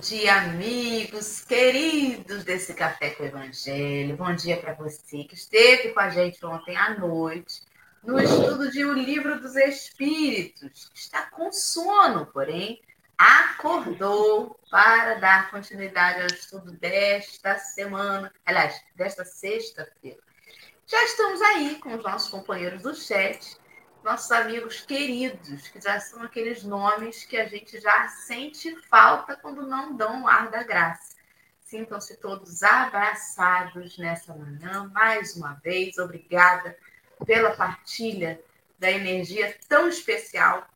dia, amigos queridos desse Café com o Evangelho. Bom dia para você que esteve com a gente ontem à noite no estudo de O Livro dos Espíritos. Está com sono, porém, acordou para dar continuidade ao estudo desta semana, aliás, desta sexta-feira. Já estamos aí com os nossos companheiros do chat nossos amigos queridos, que já são aqueles nomes que a gente já sente falta quando não dão o ar da graça. Sintam-se todos abraçados nessa manhã, mais uma vez. Obrigada pela partilha da energia tão especial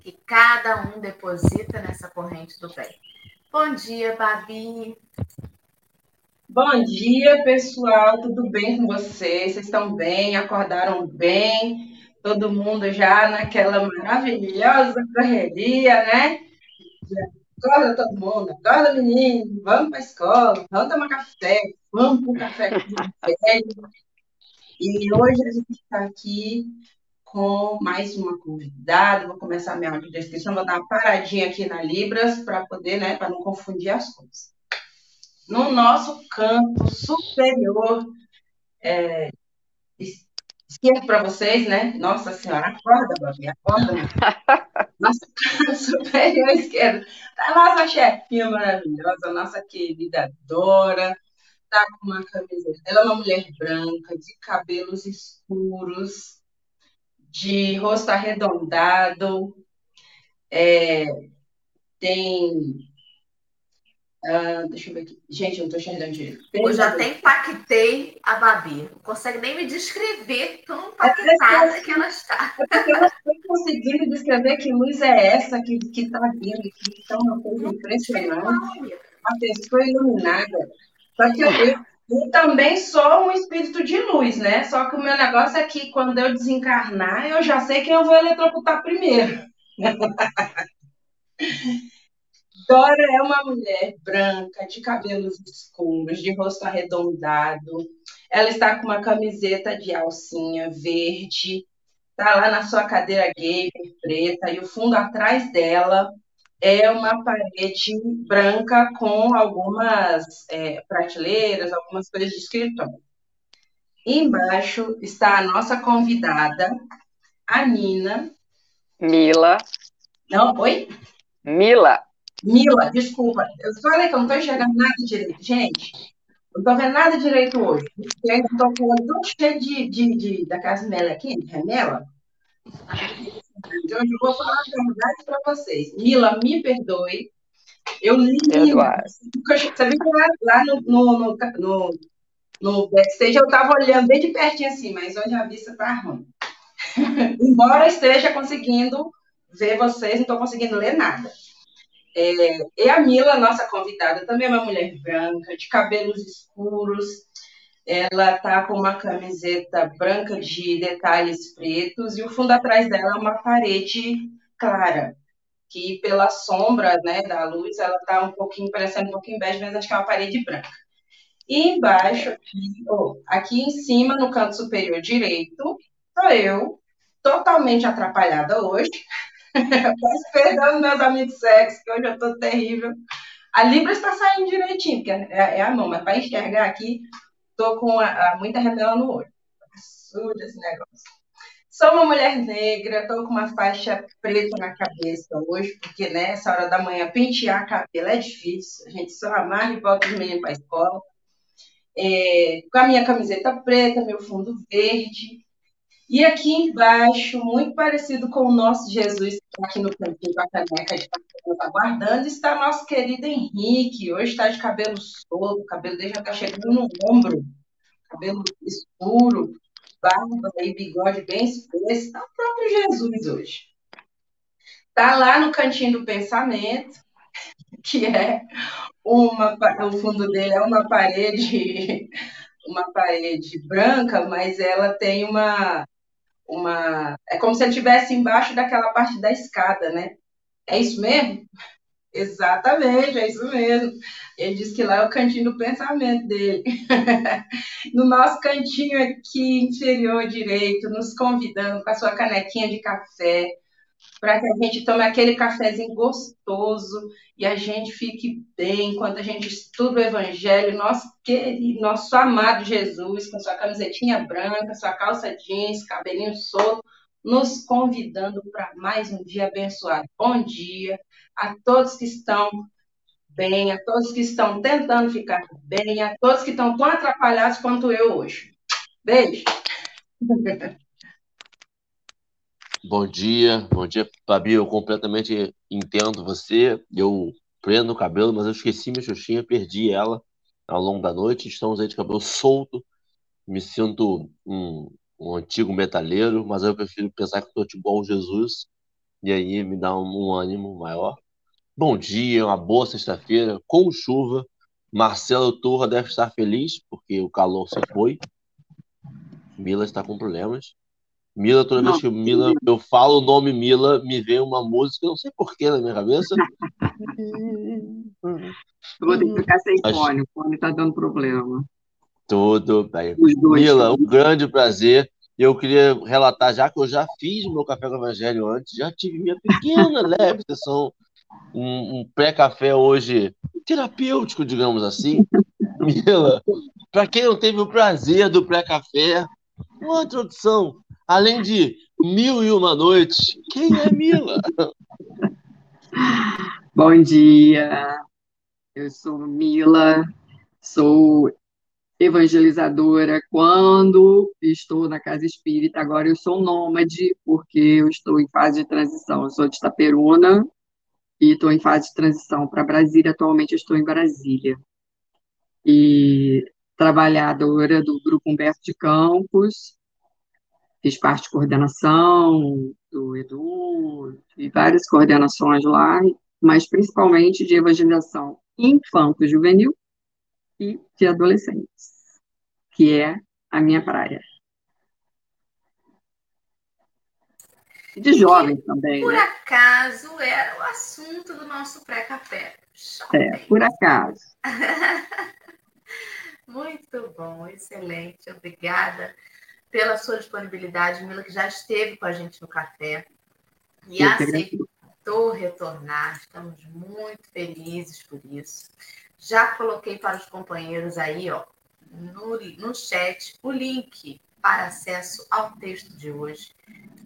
que cada um deposita nessa corrente do bem. Bom dia, Babi. Bom dia, pessoal. Tudo bem com vocês? Vocês estão bem? Acordaram bem? Todo mundo já naquela maravilhosa correria, né? Acorda todo mundo, acorda menino, vamos para a escola, vamos tomar café, vamos para o café com E hoje a gente está aqui com mais uma convidada. Vou começar a minha audiodescrição, vou dar uma paradinha aqui na Libras para poder, né, para não confundir as coisas. No nosso campo superior é, esquerdo para vocês, né? Nossa Senhora, acorda, Babi, acorda. Nossa superior esquerdo. Tá nossa chefinha maravilhosa, nossa querida Dora. Tá com uma camiseta. Ela é uma mulher branca, de cabelos escuros, de rosto arredondado. É, tem Uh, deixa eu ver aqui. Gente, eu não tô enxergando direito. Eu já até impactei a Babi. Não consegue nem me descrever tão impactada é que ela está. É eu não estou conseguindo descrever que luz é essa que, que tá vindo aqui. Então, uma coisa impressionante. Uma pessoa iluminada. Só que eu, eu também sou um espírito de luz, né? Só que o meu negócio é que quando eu desencarnar, eu já sei quem eu vou eletrocutar primeiro. Dora é uma mulher branca, de cabelos escuros, de rosto arredondado. Ela está com uma camiseta de alcinha verde, está lá na sua cadeira gamer preta, e o fundo atrás dela é uma parede branca com algumas é, prateleiras, algumas coisas de escritório. Embaixo está a nossa convidada, a Nina. Mila. Não, oi? Mila. Mila, desculpa, eu falei que eu não estou enxergando nada direito. Gente, não estou vendo nada direito hoje. Eu estou com o olho tão cheio de, de, de, daquelas melequinhas, de remela. Hoje eu vou falar a verdade para vocês. Mila, me perdoe. Eu li. Eduardo. Você viu lá, lá no, no, no, no, backstage eu estava olhando bem de pertinho assim, mas hoje a vista está ruim. Embora esteja conseguindo ver vocês, não estou conseguindo ler nada. É, e a Mila, nossa convidada, também é uma mulher branca, de cabelos escuros. Ela tá com uma camiseta branca de detalhes pretos e o fundo atrás dela é uma parede clara, que pela sombra, né, da luz, ela tá um pouquinho parecendo um pouquinho bege, mas acho que é uma parede branca. E embaixo, aqui, oh, aqui em cima, no canto superior direito, sou eu, totalmente atrapalhada hoje, Peço perdão, meus amigos sexy, que hoje eu tô terrível. A Libra está saindo direitinho, porque é, é a mão, mas para enxergar aqui, tô com a, a, muita remela no olho. Suja esse negócio. Sou uma mulher negra, tô com uma faixa preta na cabeça hoje, porque nessa né, hora da manhã pentear cabelo é difícil. A gente só amarra e bota os meninos para a escola. É, com a minha camiseta preta, meu fundo verde, e aqui embaixo, muito parecido com o nosso Jesus, está aqui no cantinho com a caneca de aguardando, está nosso querido Henrique. Hoje está de cabelo solto, o cabelo dele já está chegando no ombro, cabelo escuro, barba e bigode bem espesso. Está o próprio Jesus hoje. Está lá no cantinho do pensamento, que é uma. O fundo dele é uma parede uma parede branca, mas ela tem uma uma. É como se ele estivesse embaixo daquela parte da escada, né? É isso mesmo? Exatamente, é isso mesmo. Ele disse que lá é o cantinho do pensamento dele. no nosso cantinho aqui inferior direito, nos convidando com a sua canequinha de café, para que a gente tome aquele cafezinho gostoso e a gente fique bem enquanto a gente estuda o Evangelho, nosso querido, nosso amado Jesus, com sua camisetinha branca, sua calça jeans, cabelinho solto, nos convidando para mais um dia abençoado. Bom dia a todos que estão bem, a todos que estão tentando ficar bem, a todos que estão tão atrapalhados quanto eu hoje. Beijo! Bom dia, bom dia, Fabi. Eu completamente entendo você. Eu prendo o cabelo, mas eu esqueci minha xuxinha, perdi ela ao longo da noite. Estamos aí de cabelo solto. Me sinto um, um antigo metaleiro, mas eu prefiro pensar que estou igual Jesus. E aí me dá um, um ânimo maior. Bom dia, uma boa sexta-feira, com chuva. Marcelo Turra deve estar feliz, porque o calor se foi. Mila está com problemas. Mila, toda vez que Mila, eu falo o nome Mila, me vem uma música, não sei porquê na minha cabeça. eu vou ter que ficar sem Acho... fone, o fone está dando problema. Tudo bem. Mila, um grande prazer. Eu queria relatar, já que eu já fiz o meu café com o Evangelho antes, já tive minha pequena, leve sessão, um, um pré-café hoje terapêutico, digamos assim. Mila, para quem não teve o prazer do pré-café, uma introdução Além de Mil e Uma Noites, quem é Mila? Bom dia, eu sou Mila, sou evangelizadora quando estou na casa espírita. Agora eu sou nômade, porque eu estou em fase de transição. Eu sou de Itaperuna e estou em fase de transição para Brasília. Atualmente estou em Brasília. E trabalhadora do Grupo Humberto de Campos, fiz parte de coordenação do Edu, e várias coordenações lá, mas principalmente de evangelização infanto-juvenil e de adolescentes, que é a minha praia. E de jovens também. Por né? acaso era o assunto do nosso pré-café. É, por acaso. Muito bom, excelente, obrigada pela sua disponibilidade, Mila, que já esteve com a gente no café e aceitou retornar. Estamos muito felizes por isso. Já coloquei para os companheiros aí, ó, no, no chat, o link para acesso ao texto de hoje.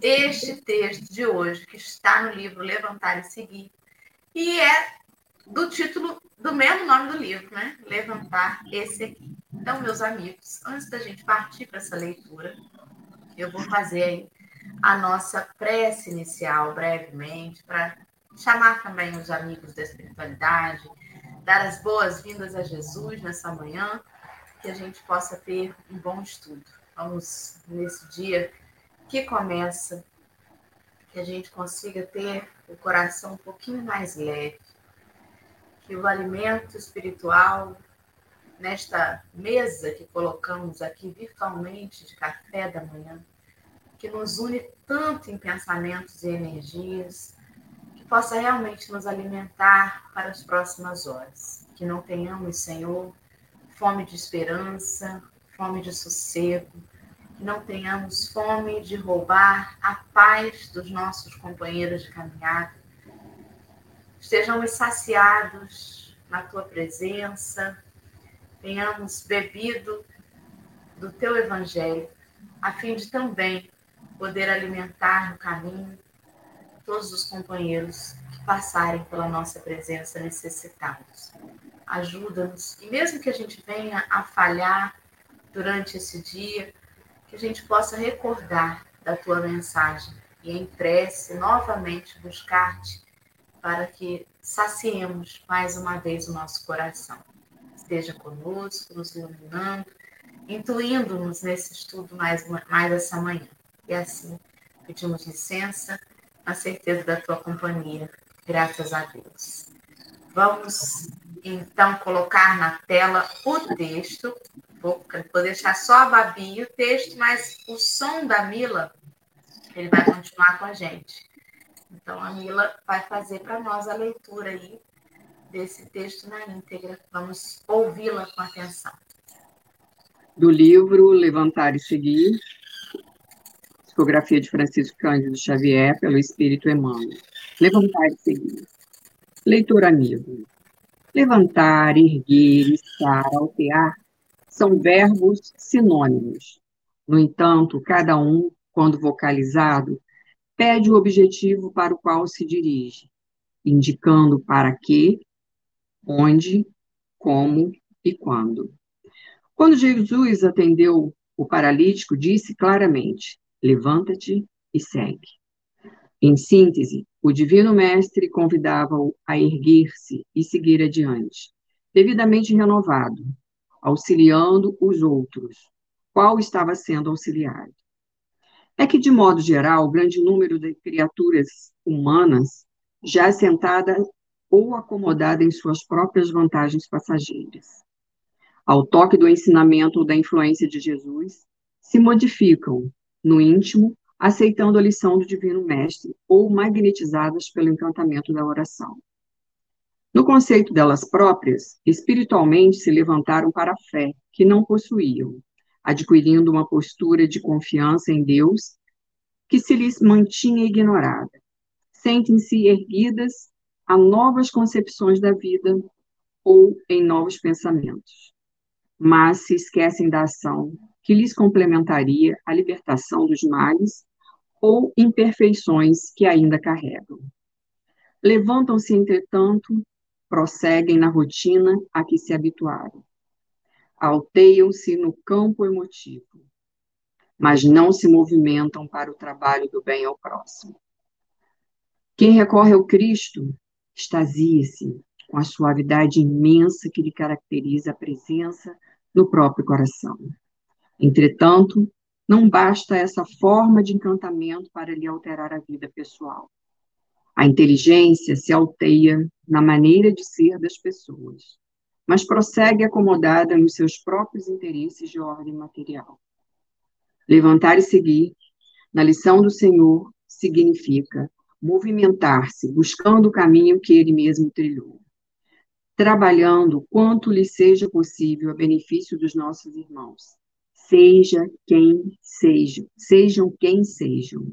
Este texto de hoje, que está no livro Levantar e Seguir, e é do título do mesmo nome do livro, né? Levantar esse aqui. Então, meus amigos, antes da gente partir para essa leitura, eu vou fazer a nossa prece inicial brevemente para chamar também os amigos da espiritualidade, dar as boas-vindas a Jesus nessa manhã, que a gente possa ter um bom estudo. Vamos nesse dia que começa, que a gente consiga ter o coração um pouquinho mais leve, que o alimento espiritual nesta mesa que colocamos aqui virtualmente de café da manhã, que nos une tanto em pensamentos e energias, que possa realmente nos alimentar para as próximas horas. Que não tenhamos, Senhor, fome de esperança, fome de sossego, que não tenhamos fome de roubar a paz dos nossos companheiros de caminhada. Estejamos saciados na tua presença, tenhamos bebido do teu evangelho, a fim de também poder alimentar no caminho todos os companheiros que passarem pela nossa presença necessitados. Ajuda-nos, e mesmo que a gente venha a falhar durante esse dia, que a gente possa recordar da tua mensagem e em prece novamente buscar-te para que saciemos mais uma vez o nosso coração esteja conosco, nos iluminando, intuindo-nos nesse estudo mais, mais essa manhã. E assim, pedimos licença, na certeza da tua companhia, graças a Deus. Vamos então colocar na tela o texto. Vou, vou deixar só a Babi o texto, mas o som da Mila, ele vai continuar com a gente. Então a Mila vai fazer para nós a leitura aí desse texto na íntegra. Vamos ouvi-la com atenção. Do livro Levantar e Seguir, Psicografia de Francisco Cândido Xavier, pelo Espírito Emmanuel. Levantar e seguir. Leitor amigo. Levantar, erguer, estar, altear são verbos sinônimos. No entanto, cada um, quando vocalizado, pede o objetivo para o qual se dirige, indicando para que, onde, como e quando. Quando Jesus atendeu o paralítico, disse claramente: Levanta-te e segue. Em síntese, o Divino Mestre convidava-o a erguer-se e seguir adiante, devidamente renovado, auxiliando os outros, qual estava sendo auxiliado. É que, de modo geral, o grande número de criaturas humanas, já assentada ou acomodada em suas próprias vantagens passageiras, ao toque do ensinamento ou da influência de Jesus, se modificam, no íntimo, aceitando a lição do Divino Mestre ou magnetizadas pelo encantamento da oração. No conceito delas próprias, espiritualmente se levantaram para a fé que não possuíam, adquirindo uma postura de confiança em Deus que se lhes mantinha ignorada. Sentem-se erguidas a novas concepções da vida ou em novos pensamentos, mas se esquecem da ação que lhes complementaria a libertação dos males ou imperfeições que ainda carregam. Levantam-se, entretanto, prosseguem na rotina a que se habituaram alteiam-se no campo emotivo, mas não se movimentam para o trabalho do bem ao próximo. Quem recorre ao Cristo extasia-se com a suavidade imensa que lhe caracteriza a presença no próprio coração. Entretanto, não basta essa forma de encantamento para lhe alterar a vida pessoal. A inteligência se alteia na maneira de ser das pessoas mas prossegue acomodada nos seus próprios interesses de ordem material. Levantar e seguir, na lição do Senhor, significa movimentar-se, buscando o caminho que ele mesmo trilhou, trabalhando quanto lhe seja possível a benefício dos nossos irmãos, seja quem sejam, sejam quem sejam,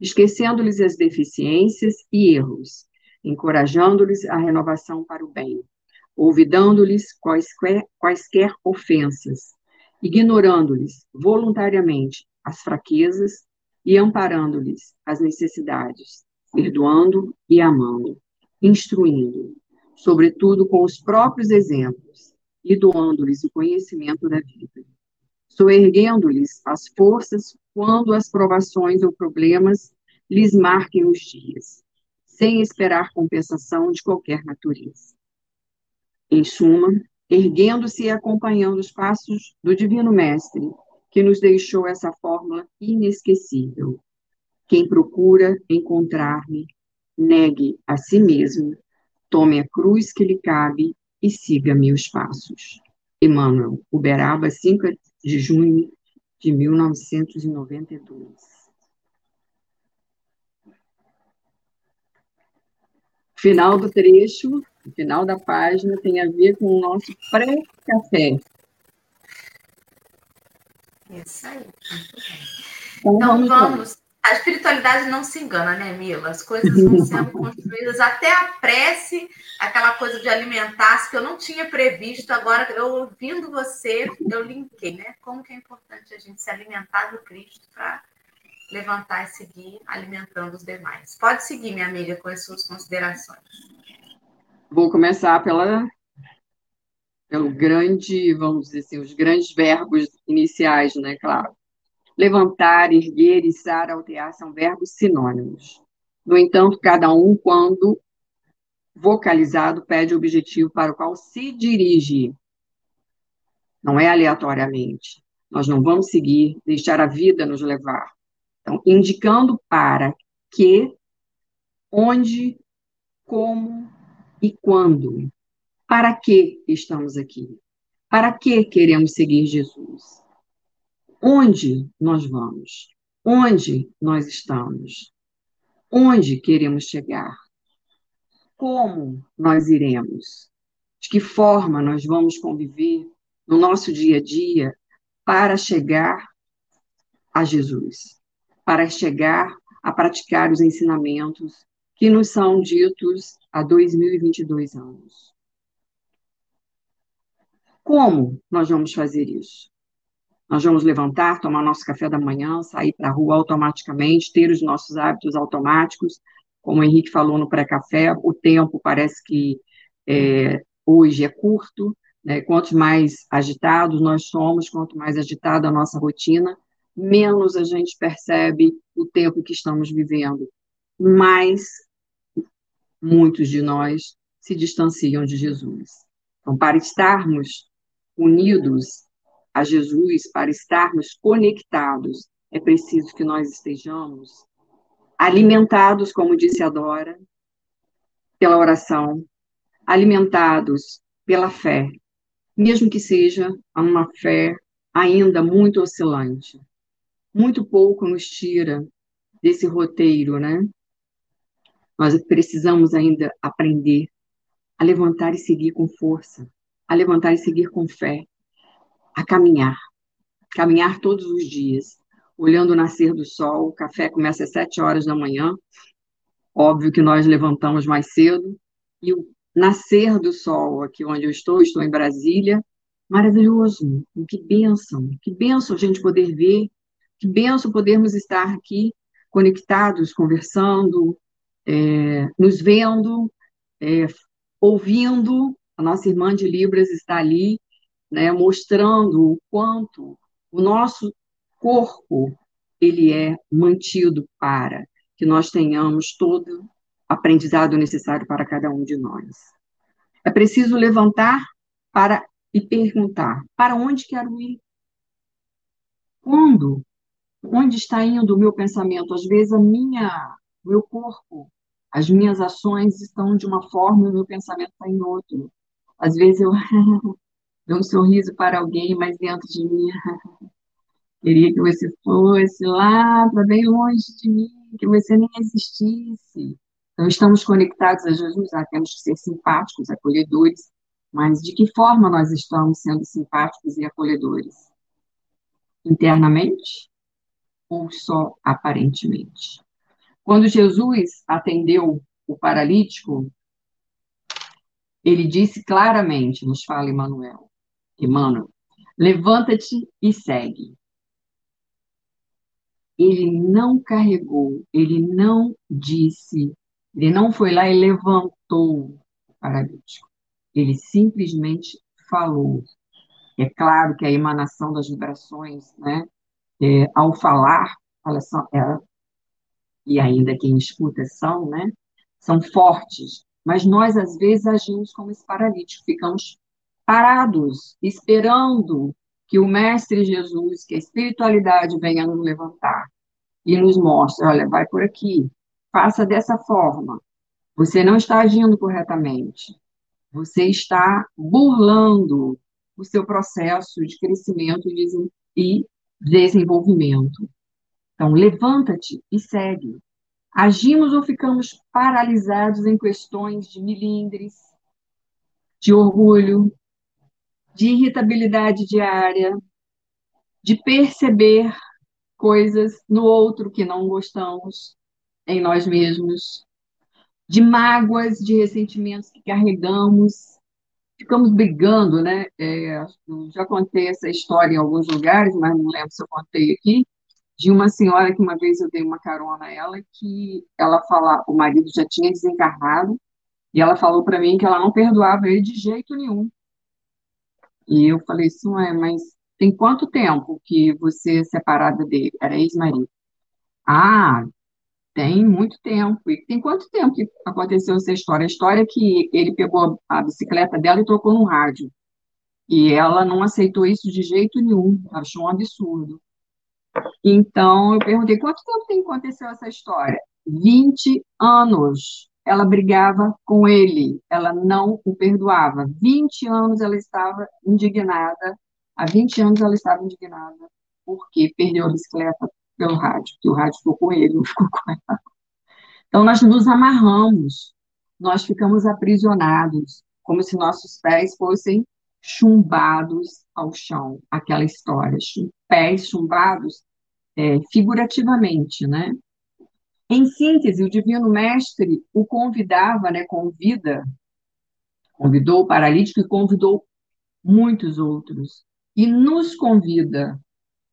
esquecendo-lhes as deficiências e erros, encorajando-lhes a renovação para o bem, olvidando-lhes quaisquer, quaisquer ofensas, ignorando-lhes voluntariamente as fraquezas e amparando-lhes as necessidades, perdoando e amando, instruindo, sobretudo com os próprios exemplos, e doando-lhes o conhecimento da vida, soerguendo-lhes as forças quando as provações ou problemas lhes marquem os dias, sem esperar compensação de qualquer natureza. Em suma, erguendo-se e acompanhando os passos do Divino Mestre, que nos deixou essa fórmula inesquecível. Quem procura encontrar-me, negue a si mesmo, tome a cruz que lhe cabe e siga meus passos. Emmanuel, Uberaba, 5 de junho de 1992. Final do trecho o final da página tem a ver com o nosso pré-café. Isso aí, Então, então vamos. A espiritualidade não se engana, né, Mila? As coisas vão sendo construídas, até a prece, aquela coisa de alimentar-se, que eu não tinha previsto, agora eu ouvindo você, eu linkei, né? Como que é importante a gente se alimentar do Cristo para levantar e seguir alimentando os demais. Pode seguir, minha amiga, com as suas considerações. Vou começar pela, pelo grande, vamos dizer assim, os grandes verbos iniciais, né? Claro. Levantar, erguer, içar, altear são verbos sinônimos. No entanto, cada um, quando vocalizado, pede o objetivo para o qual se dirige. Não é aleatoriamente. Nós não vamos seguir, deixar a vida nos levar. Então, indicando para que, onde, como e quando. Para que estamos aqui? Para que queremos seguir Jesus? Onde nós vamos? Onde nós estamos? Onde queremos chegar? Como nós iremos? De que forma nós vamos conviver no nosso dia a dia para chegar a Jesus? para chegar a praticar os ensinamentos que nos são ditos há 2022 anos. Como nós vamos fazer isso? Nós vamos levantar, tomar nosso café da manhã, sair para a rua automaticamente, ter os nossos hábitos automáticos. Como o Henrique falou no pré-café, o tempo parece que é, hoje é curto, né? quanto mais agitados nós somos, quanto mais agitada a nossa rotina, menos a gente percebe o tempo que estamos vivendo, mais muitos de nós se distanciam de Jesus. Então, para estarmos unidos a Jesus, para estarmos conectados, é preciso que nós estejamos alimentados, como disse a Dora, pela oração, alimentados pela fé, mesmo que seja uma fé ainda muito oscilante. Muito pouco nos tira desse roteiro, né? Nós precisamos ainda aprender a levantar e seguir com força, a levantar e seguir com fé, a caminhar, caminhar todos os dias, olhando o nascer do sol. O café começa às sete horas da manhã. Óbvio que nós levantamos mais cedo e o nascer do sol aqui onde eu estou, estou em Brasília, maravilhoso. Que bênção, que bênção a gente poder ver, que bênção podermos estar aqui conectados, conversando, é, nos vendo, é, ouvindo. A nossa irmã de Libras está ali, né, mostrando o quanto o nosso corpo ele é mantido para que nós tenhamos todo aprendizado necessário para cada um de nós. É preciso levantar para e perguntar: para onde quero ir? Quando? Onde está indo o meu pensamento? Às vezes a minha, meu corpo, as minhas ações estão de uma forma e o meu pensamento está em outro. Às vezes eu dou um sorriso para alguém, mas dentro de mim queria que você fosse lá para bem longe de mim, que você nem existisse. Então, estamos conectados a Jesus, ah, temos que ser simpáticos, acolhedores, mas de que forma nós estamos sendo simpáticos e acolhedores? Internamente ou só aparentemente? Quando Jesus atendeu o paralítico, ele disse claramente, nos fala Emmanuel, Emmanuel, levanta-te e segue. Ele não carregou, ele não disse ele não foi lá e levantou o paralítico. Ele simplesmente falou. É claro que a emanação das vibrações, né, é, ao falar, elas são, é, e ainda quem escuta são, né, são fortes. Mas nós, às vezes, agimos como esse paralítico, ficamos parados, esperando que o Mestre Jesus, que a espiritualidade venha nos levantar e nos mostre, olha, vai por aqui, faça dessa forma. Você não está agindo corretamente. Você está burlando o seu processo de crescimento e desenvolvimento. Então, levanta-te e segue. Agimos ou ficamos paralisados em questões de milindres, de orgulho, de irritabilidade diária, de perceber coisas no outro que não gostamos, em nós mesmos, de mágoas, de ressentimentos que carregamos, ficamos brigando, né? É, já contei essa história em alguns lugares, mas não lembro se eu contei aqui, de uma senhora que uma vez eu dei uma carona a ela, que ela fala, o marido já tinha desencarnado, e ela falou para mim que ela não perdoava ele de jeito nenhum. E eu falei assim, ué, mas tem quanto tempo que você é separada dele? Era ex-marido. Ah, tem muito tempo. E tem quanto tempo que aconteceu essa história? A história é que ele pegou a bicicleta dela e trocou no rádio. E ela não aceitou isso de jeito nenhum, achou um absurdo. Então, eu perguntei, quanto tempo tem que aconteceu essa história? 20 anos. Ela brigava com ele, ela não o perdoava. 20 anos ela estava indignada, há 20 anos ela estava indignada, porque perdeu a bicicleta pelo rádio, que o rádio ficou com ele, não ficou com ela. Então, nós nos amarramos, nós ficamos aprisionados, como se nossos pés fossem chumbados ao chão, aquela história, pés chumbados é, figurativamente, né? Em síntese, o Divino Mestre o convidava, né, convida, convidou o paralítico e convidou muitos outros, e nos convida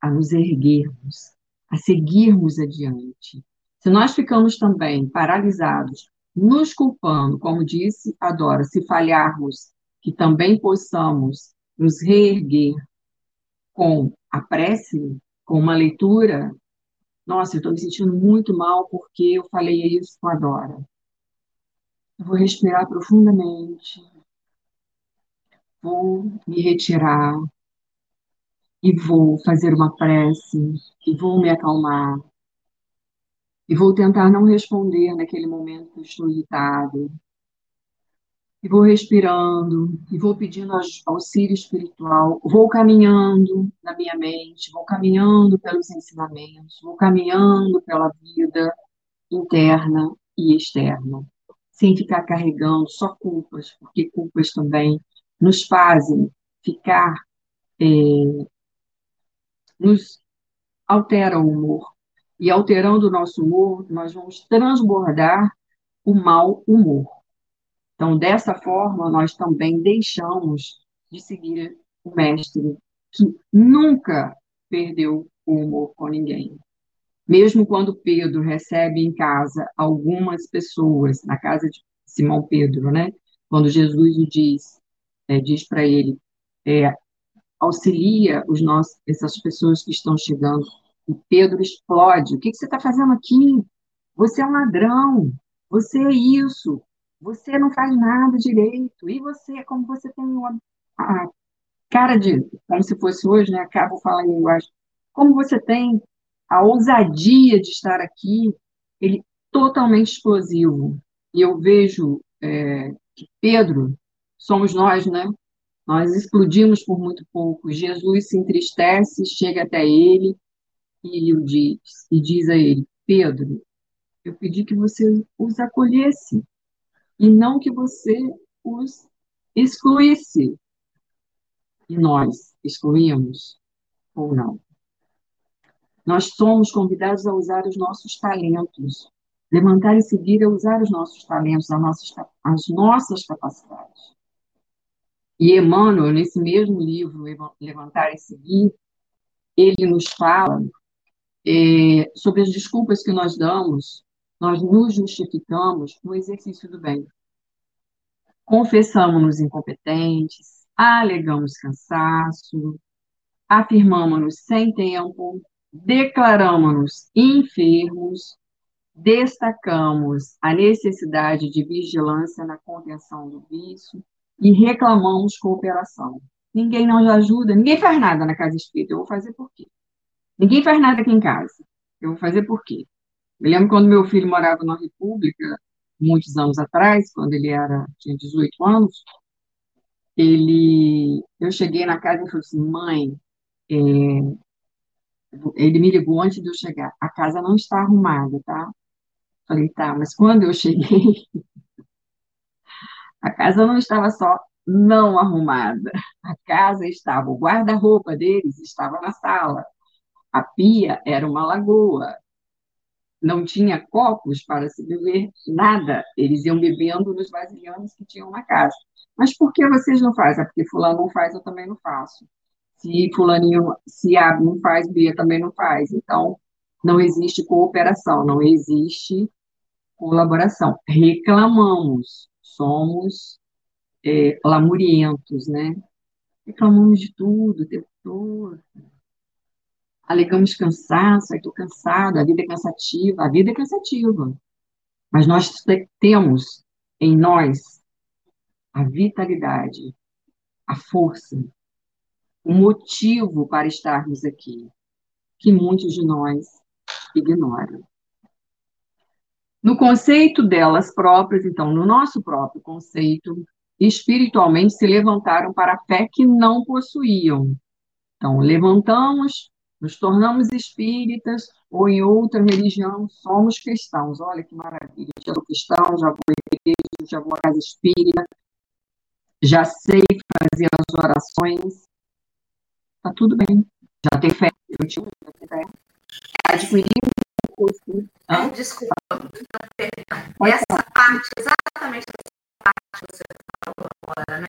a nos erguermos, a seguirmos adiante. Se nós ficamos também paralisados, nos culpando, como disse a Dora, se falharmos, que também possamos nos reerguer com a prece, com uma leitura. Nossa, eu estou me sentindo muito mal porque eu falei isso com a Dora. Eu vou respirar profundamente, vou me retirar e vou fazer uma prece e vou me acalmar e vou tentar não responder naquele momento que estou irritado. E vou respirando, e vou pedindo auxílio espiritual, vou caminhando na minha mente, vou caminhando pelos ensinamentos, vou caminhando pela vida interna e externa, sem ficar carregando só culpas, porque culpas também nos fazem ficar, é, nos altera o humor. E alterando o nosso humor, nós vamos transbordar o mau humor. Então, dessa forma, nós também deixamos de seguir o mestre, que nunca perdeu o humor com ninguém. Mesmo quando Pedro recebe em casa algumas pessoas, na casa de Simão Pedro, né? Quando Jesus o diz, é, diz para ele, é, auxilia os nossos, essas pessoas que estão chegando. E Pedro explode. O que, que você está fazendo aqui? Você é um ladrão. Você é isso. Você não faz nada direito. E você, como você tem uma cara de, como se fosse hoje, né? Acabo falando em linguagem. Como você tem a ousadia de estar aqui, ele totalmente explosivo. E eu vejo é, que Pedro, somos nós, né? Nós explodimos por muito pouco. Jesus se entristece, chega até ele e, diz, e diz a ele: Pedro, eu pedi que você os acolhesse e não que você os excluísse. E nós excluímos ou não? Nós somos convidados a usar os nossos talentos. Levantar e seguir é usar os nossos talentos, as nossas, as nossas capacidades. E Emmanuel, nesse mesmo livro, Levantar e Seguir, ele nos fala é, sobre as desculpas que nós damos, nós nos justificamos no exercício do bem. Confessamos-nos incompetentes, alegamos cansaço, afirmamos-nos sem tempo, declaramos-nos enfermos, destacamos a necessidade de vigilância na contenção do vício, e reclamamos cooperação. Ninguém nos ajuda, ninguém faz nada na casa espírita. Eu vou fazer por quê? Ninguém faz nada aqui em casa. Eu vou fazer por quê? Me lembro quando meu filho morava na República, muitos anos atrás, quando ele era tinha 18 anos, ele, eu cheguei na casa e falei assim, mãe, é, ele me ligou antes de eu chegar, a casa não está arrumada, tá? Falei, tá, mas quando eu cheguei, A casa não estava só não arrumada, a casa estava, o guarda-roupa deles estava na sala, a pia era uma lagoa, não tinha copos para se beber nada, eles iam bebendo nos vasilhames que tinham na casa. Mas por que vocês não fazem? É porque fulano não faz, eu também não faço. Se fulaninho, se A não faz, B também não faz. Então, não existe cooperação, não existe colaboração. Reclamamos, somos é, lamurientos, né? Reclamamos de tudo o tempo todo. Alegamos cansaço, estou cansado, a vida é cansativa, a vida é cansativa. Mas nós temos em nós a vitalidade, a força, o motivo para estarmos aqui, que muitos de nós ignoram. No conceito delas próprias, então, no nosso próprio conceito, espiritualmente se levantaram para a fé que não possuíam. Então, levantamos, nos tornamos espíritas, ou em outra religião somos cristãos. Olha que maravilha, já sou cristão, já vou à igreja, já vou à casa espírita, já sei fazer as orações. Está tudo bem. Já tem fé. Eu tem fé. adquirimos Ai, desculpa, não, perdão. Essa parte, exatamente essa parte que você falou agora, né?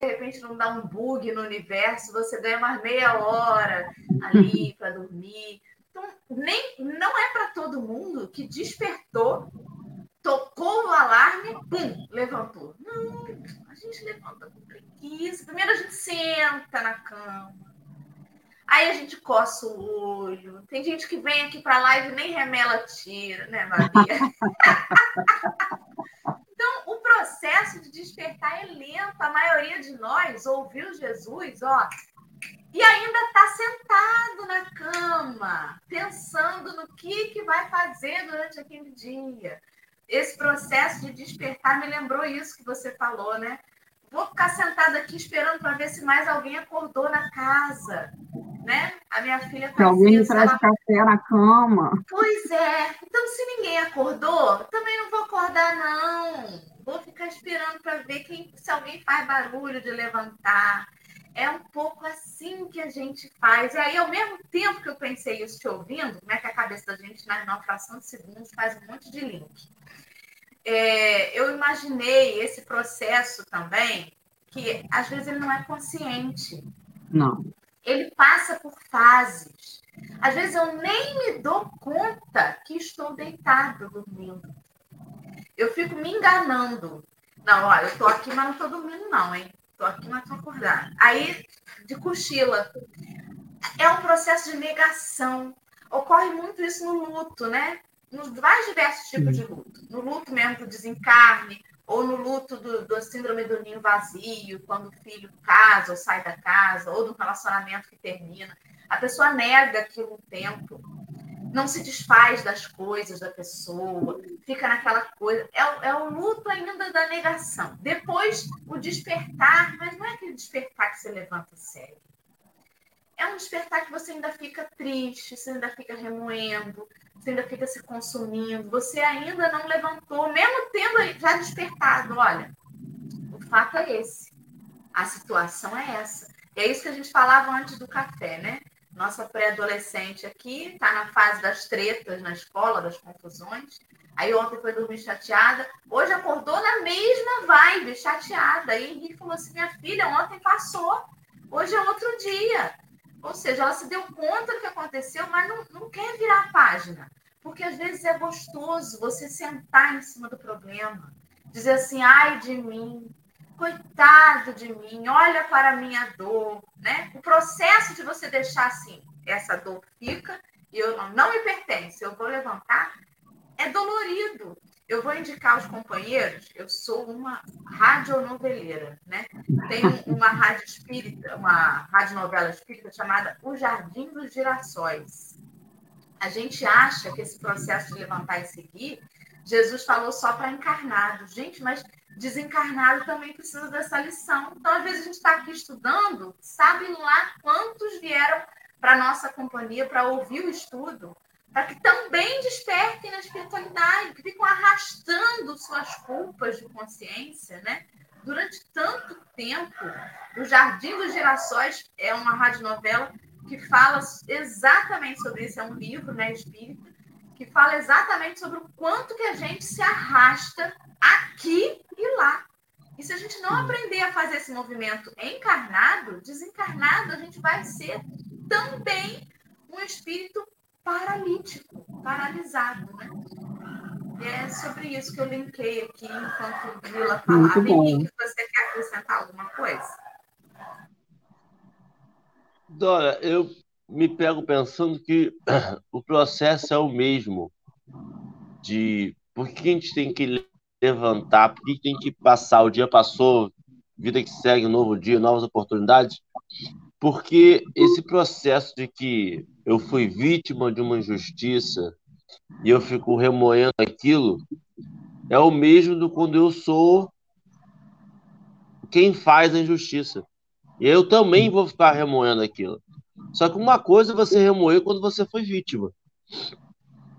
De repente não dá um bug no universo, você ganha mais meia hora ali para dormir. Então, nem, não é para todo mundo que despertou, tocou o alarme, pum, levantou. Não, a gente levanta com preguiça. Primeiro a gente senta na cama. Aí a gente coça o olho. Tem gente que vem aqui para live e nem remela tira, né, Maria? Então, o processo de despertar é lento. A maioria de nós ouviu Jesus, ó, e ainda está sentado na cama, pensando no que, que vai fazer durante aquele dia. Esse processo de despertar me lembrou isso que você falou, né? Vou ficar sentada aqui esperando para ver se mais alguém acordou na casa, né? A minha filha Se alguém traz ela... café na cama. Pois é. Então, se ninguém acordou, também não vou acordar, não. Vou ficar esperando para ver quem, se alguém faz barulho de levantar. É um pouco assim que a gente faz. E aí, ao mesmo tempo que eu pensei isso te ouvindo, como é que a cabeça da gente, na fração de segundos, faz um monte de link é, eu imaginei esse processo também, que às vezes ele não é consciente. Não. Ele passa por fases. Às vezes eu nem me dou conta que estou deitado dormindo. Eu fico me enganando. Não, olha, eu tô aqui, mas não tô dormindo, não, hein? Tô aqui, mas tô acordada. Aí, de cochila. É um processo de negação. Ocorre muito isso no luto, né? Nos mais diversos tipos de luto. No luto mesmo do desencarne, ou no luto do, do, síndrome do ninho vazio, quando o filho casa ou sai da casa, ou do relacionamento que termina. A pessoa nega aquilo um tempo, não se desfaz das coisas da pessoa, fica naquela coisa. É, é o luto ainda da negação. Depois, o despertar, mas não é aquele despertar que você levanta sério é um despertar que você ainda fica triste, você ainda fica remoendo, você ainda fica se consumindo, você ainda não levantou, mesmo tendo já despertado. Olha, o fato é esse, a situação é essa. E é isso que a gente falava antes do café, né? Nossa pré-adolescente aqui está na fase das tretas na escola, das confusões. Aí ontem foi dormir chateada, hoje acordou na mesma vibe, chateada. Aí Henrique falou assim: minha filha, ontem passou, hoje é outro dia. Ou seja, ela se deu conta do que aconteceu, mas não, não quer virar a página. Porque às vezes é gostoso você sentar em cima do problema, dizer assim, ai de mim, coitado de mim, olha para a minha dor, né? O processo de você deixar assim, essa dor fica e eu não, não me pertence, eu vou levantar, é dolorido. Eu vou indicar aos companheiros, eu sou uma radionoveleira, né? Tem uma rádio espírita, uma radionovela espírita chamada O Jardim dos Girassóis. A gente acha que esse processo de levantar e seguir, Jesus falou só para encarnados. Gente, mas desencarnado também precisa dessa lição. Então, às vezes, a gente está aqui estudando, sabe lá quantos vieram para nossa companhia para ouvir o estudo, para que também despertem na espiritualidade, que ficam arrastando suas culpas de consciência, né? Durante tanto tempo, o Jardim dos Girassóis é uma radionovela que fala exatamente sobre isso, é um livro, né, espírita, que fala exatamente sobre o quanto que a gente se arrasta aqui e lá. E se a gente não aprender a fazer esse movimento encarnado, desencarnado, a gente vai ser também um espírito paralítico, paralisado, né? E é sobre isso que eu linkei aqui enquanto Vila falava. Henrique, você quer acrescentar alguma coisa? Dora, eu me pego pensando que o processo é o mesmo de por que a gente tem que levantar, por que tem que passar, o dia passou, vida que segue, novo dia, novas oportunidades, porque esse processo de que eu fui vítima de uma injustiça e eu fico remoendo aquilo, é o mesmo do quando eu sou quem faz a injustiça. E eu também vou ficar remoendo aquilo. Só que uma coisa é você remoer quando você foi vítima.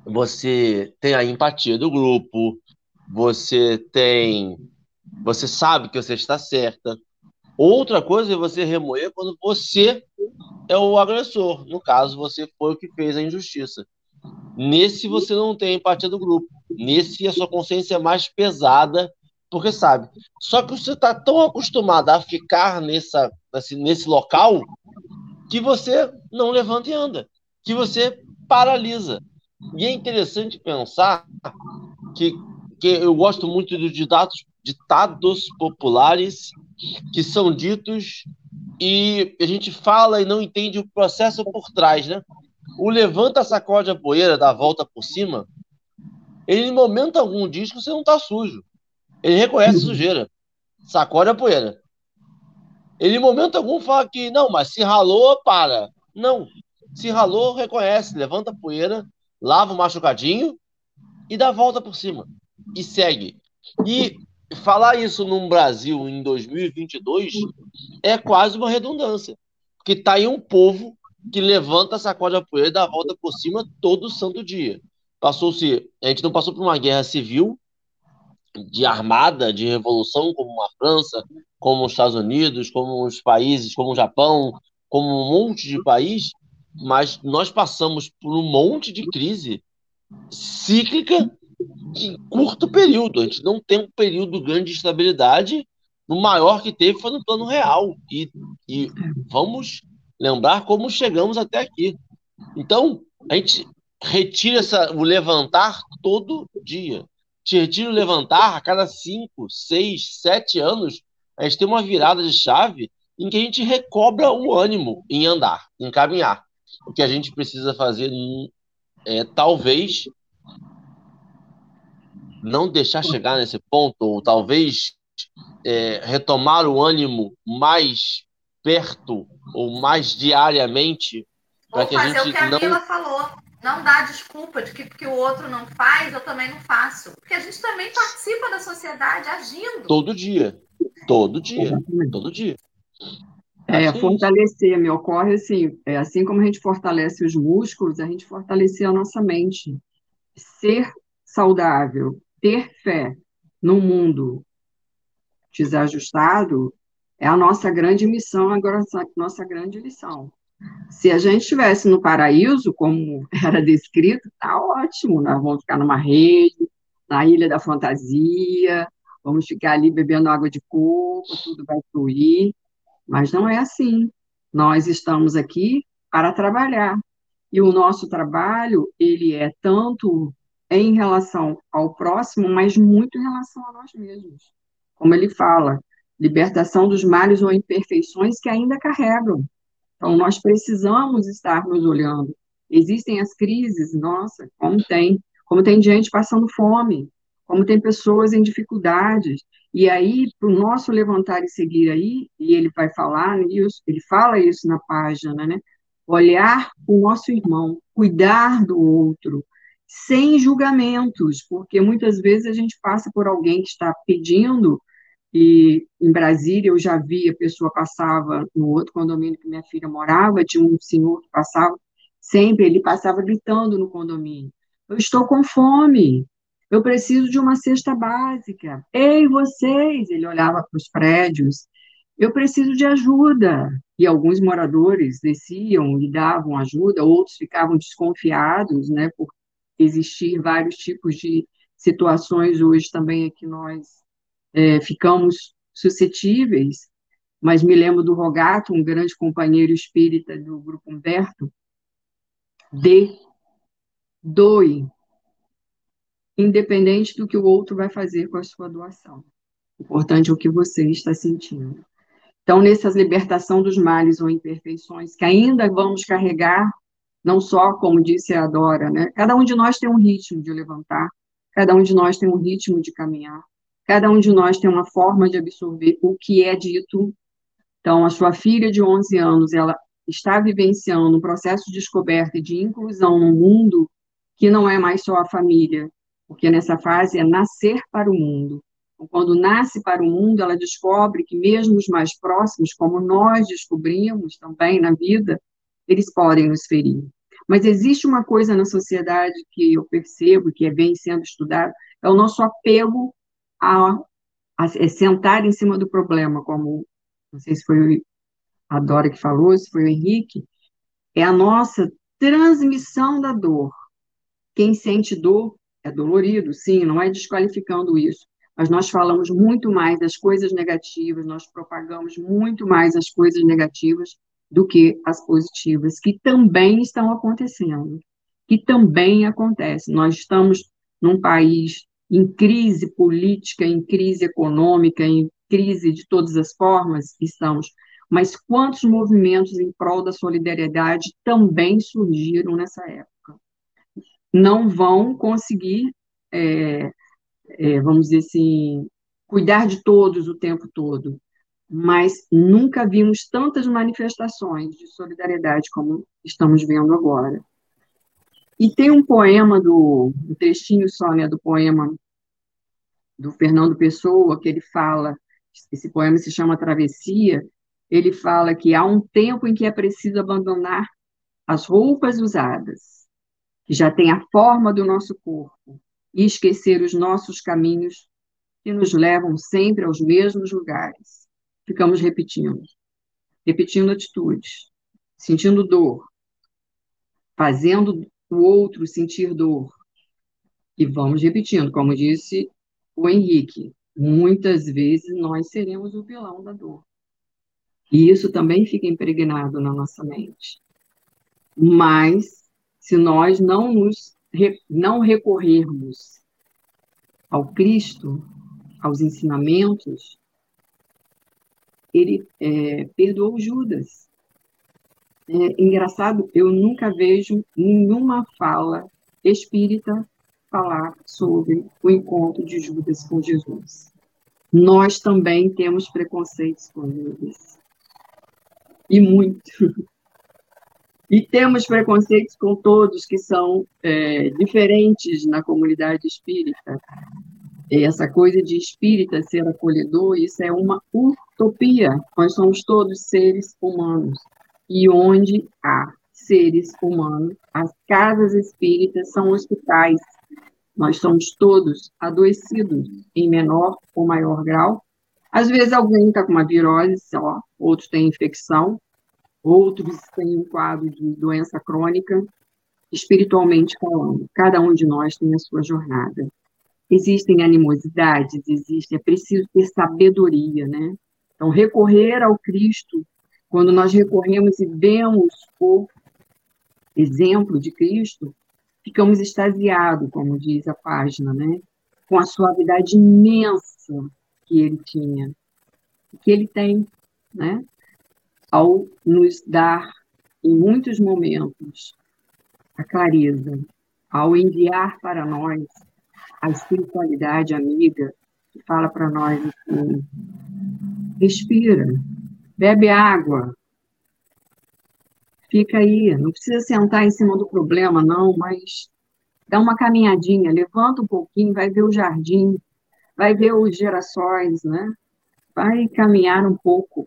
você tem a empatia do grupo, você tem. Você sabe que você está certa. Outra coisa é você remoer quando você é o agressor. No caso, você foi o que fez a injustiça. Nesse você não tem empatia do grupo. Nesse a sua consciência é mais pesada, porque sabe. Só que você está tão acostumado a ficar nessa, nesse, nesse local que você não levanta e anda, que você paralisa. E é interessante pensar que, que eu gosto muito dos ditados, ditados populares que são ditos e a gente fala e não entende o processo por trás, né? O levanta, sacode a poeira, dá a volta por cima. Ele, em momento algum, diz que você não está sujo. Ele reconhece a sujeira. Sacode a poeira. Ele, em momento algum, fala que não, mas se ralou, para. Não. Se ralou, reconhece, levanta a poeira, lava o machucadinho e dá a volta por cima. E segue. E falar isso num Brasil em 2022 é quase uma redundância. Porque tá aí um povo que levanta, sacode a poeira e dá a volta por cima todo santo dia. Passou-se, a gente não passou por uma guerra civil de armada, de revolução, como a França, como os Estados Unidos, como os países, como o Japão, como um monte de país, mas nós passamos por um monte de crise cíclica em curto período. A gente não tem um período grande de estabilidade. O maior que teve foi no plano real. E, e vamos lembrar como chegamos até aqui. Então, a gente retira essa, o levantar todo dia. Te retira o levantar a cada cinco, seis, sete anos. A gente tem uma virada de chave em que a gente recobra o ânimo em andar, em caminhar. O que a gente precisa fazer é talvez não deixar chegar nesse ponto, ou talvez é, retomar o ânimo mais perto ou mais diariamente. Ou que fazer a gente o que a não... Mila falou. Não dá desculpa de que porque o outro não faz, eu também não faço. Porque a gente também participa da sociedade agindo. Todo dia. Todo dia. Todo dia. É, fortalecer, me ocorre assim, é, assim como a gente fortalece os músculos, a gente fortalecer a nossa mente. Ser saudável, ter fé no mundo desajustado é a nossa grande missão, agora a nossa grande lição. Se a gente estivesse no paraíso, como era descrito, tá ótimo, nós vamos ficar numa rede, na ilha da fantasia, vamos ficar ali bebendo água de coco, tudo vai fluir, mas não é assim. Nós estamos aqui para trabalhar. E o nosso trabalho, ele é tanto em relação ao próximo, mas muito em relação a nós mesmos. Como ele fala, libertação dos males ou imperfeições que ainda carregam. Então, nós precisamos estar nos olhando. Existem as crises, nossa, como tem, como tem gente passando fome, como tem pessoas em dificuldades. E aí, para o nosso levantar e seguir aí, e ele vai falar isso, ele fala isso na página, né? Olhar o nosso irmão, cuidar do outro, sem julgamentos, porque muitas vezes a gente passa por alguém que está pedindo, e em Brasília eu já vi a pessoa passava no outro condomínio que minha filha morava, tinha um senhor que passava, sempre ele passava gritando no condomínio: Eu estou com fome, eu preciso de uma cesta básica. Ei, vocês! Ele olhava para os prédios. Eu preciso de ajuda. E alguns moradores desciam e davam ajuda, outros ficavam desconfiados, né, existir vários tipos de situações hoje também é que nós é, ficamos suscetíveis, mas me lembro do Rogato, um grande companheiro espírita do Grupo Humberto, de doe, independente do que o outro vai fazer com a sua doação. O importante é o que você está sentindo. Então, nessas libertação dos males ou imperfeições que ainda vamos carregar não só, como disse a Dora, né? Cada um de nós tem um ritmo de levantar, cada um de nós tem um ritmo de caminhar, cada um de nós tem uma forma de absorver o que é dito. Então, a sua filha de 11 anos, ela está vivenciando um processo de descoberta e de inclusão no mundo que não é mais só a família, porque nessa fase é nascer para o mundo. Então, quando nasce para o mundo, ela descobre que mesmo os mais próximos, como nós descobrimos também na vida, eles podem nos ferir. Mas existe uma coisa na sociedade que eu percebo, que é bem sendo estudado, é o nosso apego a, a, é sentar em cima do problema, como, não sei se foi a Dora que falou, se foi o Henrique, é a nossa transmissão da dor. Quem sente dor é dolorido, sim, não é desqualificando isso, mas nós falamos muito mais das coisas negativas, nós propagamos muito mais as coisas negativas do que as positivas, que também estão acontecendo, que também acontecem. Nós estamos num país em crise política, em crise econômica, em crise de todas as formas, estamos. Mas quantos movimentos em prol da solidariedade também surgiram nessa época? Não vão conseguir, é, é, vamos dizer assim, cuidar de todos o tempo todo, mas nunca vimos tantas manifestações de solidariedade como estamos vendo agora. E tem um poema do, um trechinho só, né, do poema do Fernando Pessoa, que ele fala, esse poema se chama Travessia, ele fala que há um tempo em que é preciso abandonar as roupas usadas, que já têm a forma do nosso corpo, e esquecer os nossos caminhos que nos levam sempre aos mesmos lugares ficamos repetindo. Repetindo atitudes, sentindo dor, fazendo o outro sentir dor. E vamos repetindo, como disse o Henrique, muitas vezes nós seremos o vilão da dor. E isso também fica impregnado na nossa mente. Mas, se nós não nos não recorrermos ao Cristo, aos ensinamentos, ele é, perdoou Judas. É engraçado, eu nunca vejo nenhuma fala espírita falar sobre o encontro de Judas com Jesus. Nós também temos preconceitos com Judas. E muito. E temos preconceitos com todos que são é, diferentes na comunidade espírita. Essa coisa de espírita ser acolhedor, isso é uma utopia. Nós somos todos seres humanos. E onde há seres humanos, as casas espíritas são hospitais. Nós somos todos adoecidos, em menor ou maior grau. Às vezes alguém está com uma virose só, outros têm infecção, outros têm um quadro de doença crônica, espiritualmente falando. Cada um de nós tem a sua jornada existem animosidades, existe, é preciso ter sabedoria, né? Então, recorrer ao Cristo, quando nós recorremos e vemos o exemplo de Cristo, ficamos extasiados, como diz a página, né? Com a suavidade imensa que ele tinha, que ele tem, né? Ao nos dar, em muitos momentos, a clareza, ao enviar para nós a espiritualidade amiga que fala para nós assim, respira, bebe água, fica aí, não precisa sentar em cima do problema, não, mas dá uma caminhadinha, levanta um pouquinho, vai ver o jardim, vai ver os girassóis, né? Vai caminhar um pouco,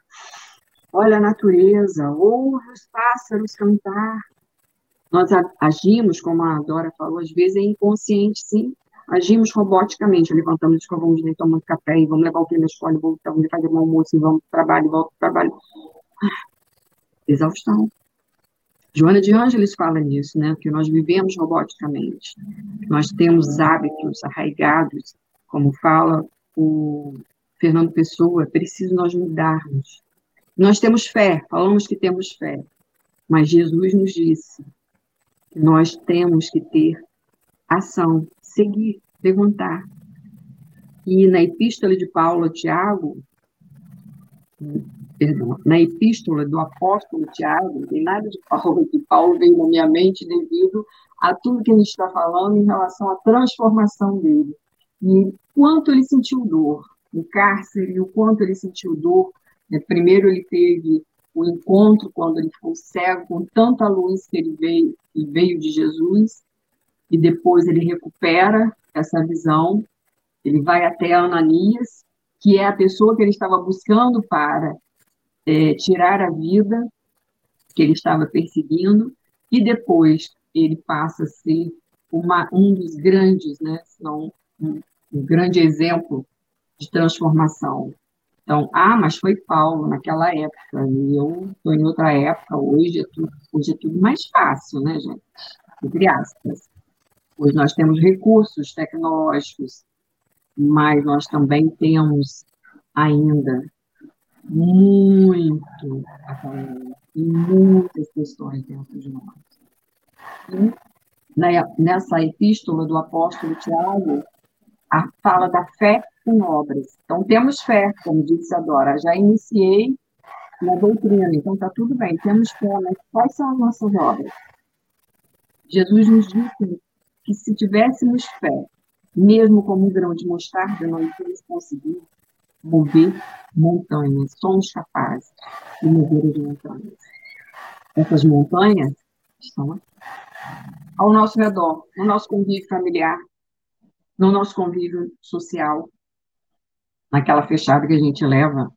olha a natureza, ouve os pássaros cantar. Nós agimos, como a Dora falou, às vezes é inconsciente, sim, agimos roboticamente, levantamos, escovamos dente, tomamos café, e vamos levar o filho na escola, voltamos, fazer um almoço, e vamos para o trabalho, volta para o trabalho. Ah, exaustão. Joana de Ângeles fala nisso, né? Que nós vivemos roboticamente. Nós temos hábitos arraigados, como fala o Fernando Pessoa, é preciso nós mudarmos. Nós temos fé, falamos que temos fé, mas Jesus nos disse que nós temos que ter ação, seguir, perguntar. E na epístola de Paulo a Tiago, perdão, na epístola do apóstolo Tiago, não tem nada de Paulo, que Paulo veio na minha mente devido a tudo que a gente está falando em relação à transformação dele. E quanto ele sentiu dor no cárcere, o quanto ele sentiu dor. Né? Primeiro ele teve o encontro quando ele ficou cego, com tanta luz que ele veio, e veio de Jesus, e depois ele recupera essa visão, ele vai até Ananias, que é a pessoa que ele estava buscando para é, tirar a vida, que ele estava perseguindo, e depois ele passa a ser uma, um dos grandes, né, um, um grande exemplo de transformação. Então, ah, mas foi Paulo naquela época, e eu estou em outra época, hoje é, tudo, hoje é tudo mais fácil, né, gente? Entre aspas. Hoje nós temos recursos tecnológicos, mas nós também temos ainda muito aprender, e muitas questões dentro de nós. E nessa epístola do apóstolo Tiago, a fala da fé com obras. Então, temos fé, como disse a Dora, já iniciei na doutrina, então está tudo bem, temos fé, mas quais são as nossas obras? Jesus nos disse que se tivéssemos fé, mesmo como um grão de mostarda, nós íamos conseguir mover montanhas, somos capazes de mover as montanhas. Essas montanhas estão ao nosso redor, no nosso convívio familiar, no nosso convívio social, naquela fechada que a gente leva,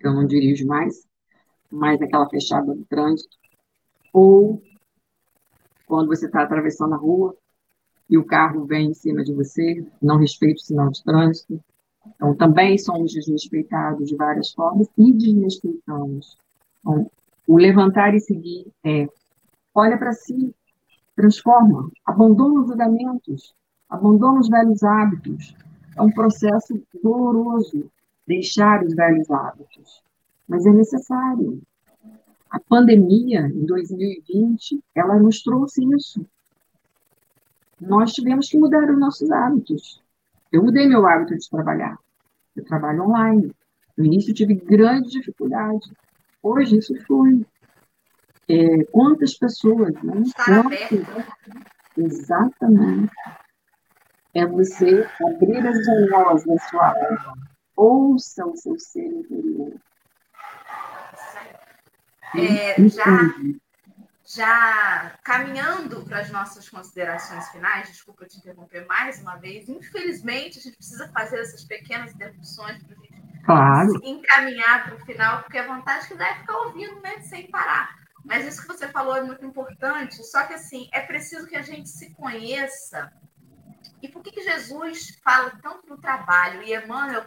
eu não dirijo mais, mas aquela fechada do trânsito, ou quando você está atravessando a rua e o carro vem em cima de você, não respeita o sinal de trânsito. Então, também somos desrespeitados de várias formas e desrespeitamos. Então, o levantar e seguir é olha para si, transforma, abandona os julgamentos, abandona os velhos hábitos, é um processo doloroso deixar os velhos hábitos, mas é necessário. A pandemia, em 2020, ela nos trouxe isso. Nós tivemos que mudar os nossos hábitos. Eu mudei meu hábito de trabalhar. Eu trabalho online. No início tive grande dificuldade. Hoje isso flui. É, quantas pessoas, né? Quantas, exatamente é você abrir as janelas da sua alma. Ouça o seu ser interior. É, já, já caminhando para as nossas considerações finais, desculpa te interromper mais uma vez, infelizmente a gente precisa fazer essas pequenas interrupções para a gente claro. encaminhar para o final, porque a vontade que dá é ficar ouvindo né, sem parar. Mas isso que você falou é muito importante, só que assim, é preciso que a gente se conheça e por que, que Jesus fala tanto do trabalho? E Emmanuel,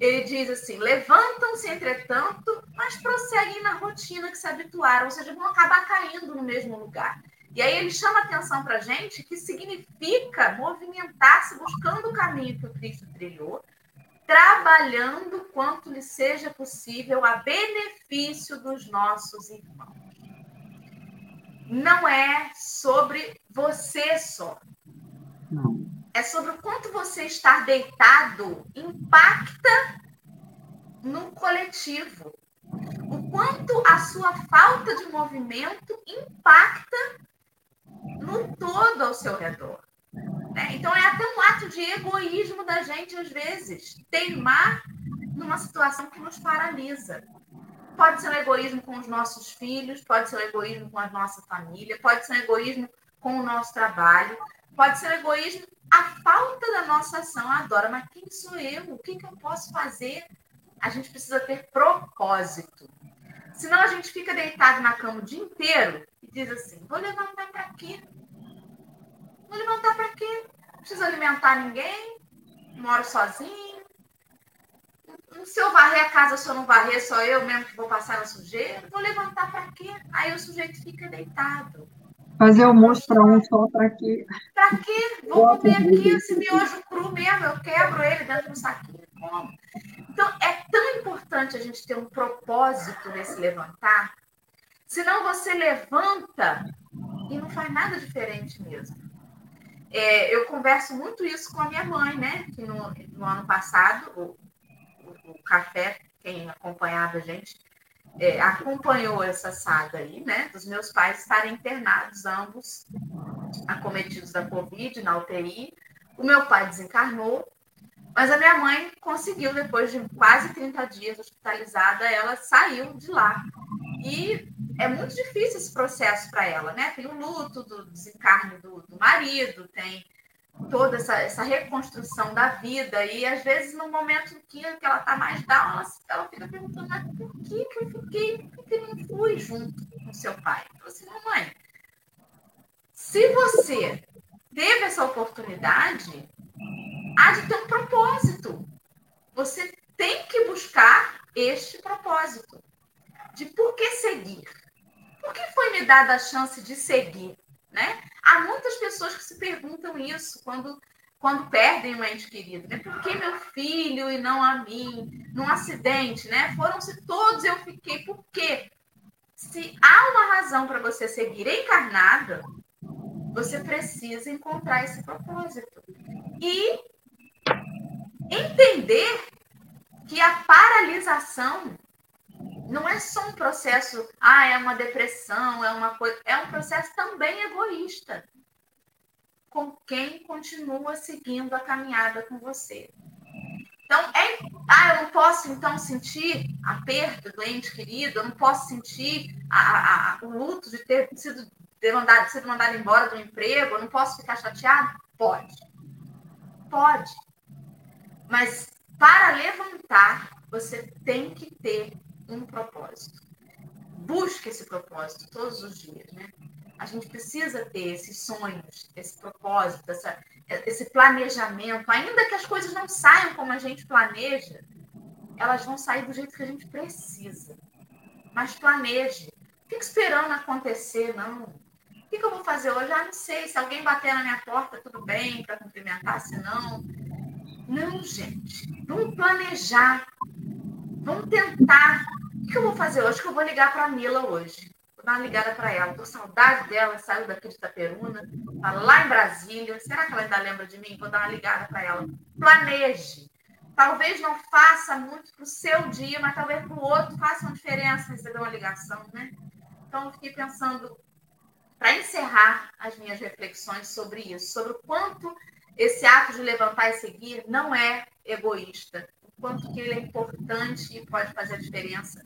ele diz assim: levantam-se, entretanto, mas prosseguem na rotina que se habituaram, ou seja, vão acabar caindo no mesmo lugar. E aí ele chama atenção para a gente que significa movimentar-se buscando o caminho que o Cristo trilhou, trabalhando quanto lhe seja possível a benefício dos nossos irmãos. Não é sobre você só. Não é sobre o quanto você estar deitado impacta no coletivo. O quanto a sua falta de movimento impacta no todo ao seu redor. Né? Então, é até um ato de egoísmo da gente, às vezes, teimar numa situação que nos paralisa. Pode ser um egoísmo com os nossos filhos, pode ser um egoísmo com a nossa família, pode ser um egoísmo com o nosso trabalho, pode ser egoísmo a falta da nossa ação. Adora, mas quem sou eu? O que, que eu posso fazer? A gente precisa ter propósito. Senão a gente fica deitado na cama o dia inteiro e diz assim: vou levantar para quê? Vou levantar para quê? Não preciso alimentar ninguém, moro sozinho. Se eu varrer a casa, se eu não varrer, só eu mesmo que vou passar na sujeira. Vou levantar para quê? Aí o sujeito fica deitado. Fazer almoço para um só para quê? Para quê? Vou comer aqui esse miojo cru mesmo, eu quebro ele dentro do saquinho. Como? Então, é tão importante a gente ter um propósito nesse levantar, senão você levanta e não faz nada diferente mesmo. É, eu converso muito isso com a minha mãe, né? Que no, no ano passado, o, o, o café, quem acompanhava a gente, é, acompanhou essa saga aí, né? Dos meus pais estarem internados, ambos acometidos da Covid, na UTI. O meu pai desencarnou, mas a minha mãe conseguiu, depois de quase 30 dias hospitalizada, ela saiu de lá. E é muito difícil esse processo para ela, né? Tem o luto do desencarne do, do marido, tem toda essa, essa reconstrução da vida. E às vezes, no momento que, que ela está mais down, ela, ela fica perguntando: por que, que eu fiquei, por que não fui junto com seu pai? Eu falei assim, mamãe, Se você teve essa oportunidade, há de ter um propósito. Você tem que buscar este propósito de por que seguir. Por que foi me dada a chance de seguir? Né? Há muitas pessoas que se perguntam isso quando, quando perdem um ente querido. Né? Por que meu filho e não a mim? Num acidente, né? Foram-se todos eu fiquei. Por quê? Se há uma razão para você seguir encarnada, você precisa encontrar esse propósito. E entender que a paralisação não é só um processo, ah, é uma depressão, é uma coisa, é um processo também egoísta com quem continua seguindo a caminhada com você. Então, é, ah, eu não posso então sentir a perda do ente querido, eu não posso sentir a, a, a, o luto de ter sido, ter mandado, sido mandado embora do emprego, eu não posso ficar chateado? Pode. Pode. Mas para levantar, você tem que ter um propósito. Busque esse propósito todos os dias, né? A gente precisa ter esses sonhos, esse propósito, essa, esse planejamento. Ainda que as coisas não saiam como a gente planeja, elas vão sair do jeito que a gente precisa. Mas planeje. Fique esperando acontecer, não. O que, eu vou fazer hoje? Ah, não sei. Se alguém bater na minha porta, tudo bem para cumprimentar, se não. Não, gente. Vamos planejar. Vamos tentar que eu vou fazer hoje? Que eu vou ligar para a Mila hoje. Vou dar uma ligada para ela. Tô saudade dela, saiu daqui de Itaperuna, tá lá em Brasília. Será que ela ainda lembra de mim? Vou dar uma ligada para ela. Planeje. Talvez não faça muito para o seu dia, mas talvez para o outro faça uma diferença receber uma ligação, né? Então, eu fiquei pensando, para encerrar as minhas reflexões sobre isso, sobre o quanto esse ato de levantar e seguir não é egoísta, o quanto que ele é importante e pode fazer a diferença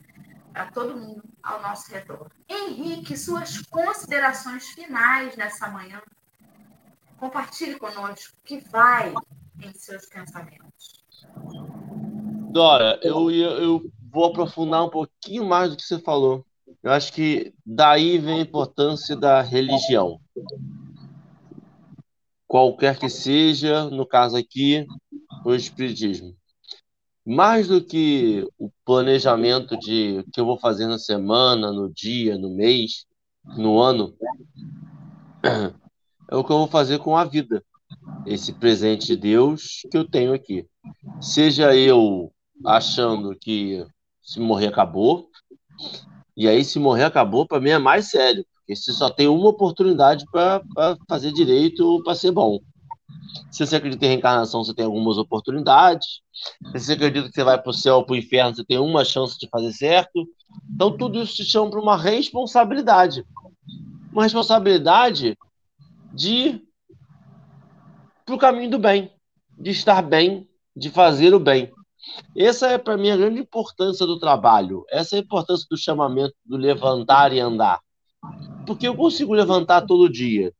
para todo mundo ao nosso redor. Henrique, suas considerações finais nessa manhã. Compartilhe conosco o que vai em seus pensamentos. Dora, eu, eu vou aprofundar um pouquinho mais do que você falou. Eu acho que daí vem a importância da religião. Qualquer que seja, no caso aqui, o Espiritismo mais do que o planejamento de que eu vou fazer na semana, no dia, no mês, no ano, é o que eu vou fazer com a vida. Esse presente de Deus que eu tenho aqui. Seja eu achando que se morrer acabou, e aí se morrer acabou, para mim é mais sério, porque você só tem uma oportunidade para fazer direito para ser bom. Se você acredita em reencarnação, você tem algumas oportunidades. Se você acredita que você vai para o céu ou para o inferno, você tem uma chance de fazer certo. Então, tudo isso te chama para uma responsabilidade. Uma responsabilidade de para o caminho do bem, de estar bem, de fazer o bem. Essa é, para mim, a grande importância do trabalho. Essa é a importância do chamamento, do levantar e andar. Porque eu consigo levantar todo dia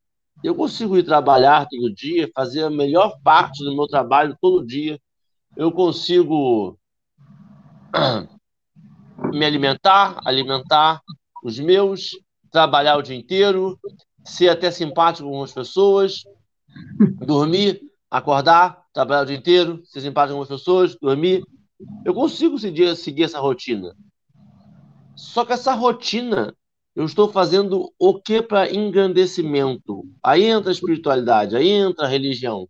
eu consigo ir trabalhar todo dia, fazer a melhor parte do meu trabalho todo dia. Eu consigo me alimentar, alimentar os meus, trabalhar o dia inteiro, ser até simpático com as pessoas, dormir, acordar, trabalhar o dia inteiro, ser simpático com as pessoas, dormir. Eu consigo seguir, seguir essa rotina. Só que essa rotina eu estou fazendo o que para engrandecimento? Aí entra a espiritualidade, aí entra a religião.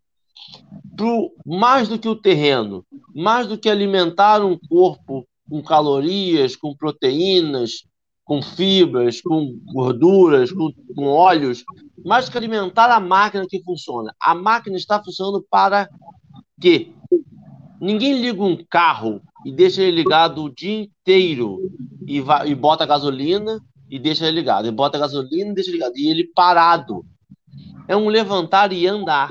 Pro, mais do que o terreno, mais do que alimentar um corpo com calorias, com proteínas, com fibras, com gorduras, com, com óleos, mais do que alimentar a máquina que funciona. A máquina está funcionando para quê? Ninguém liga um carro e deixa ele ligado o dia inteiro e, vai, e bota gasolina e deixa ele ligado. Ele bota gasolina e deixa ligado. E ele parado. É um levantar e andar.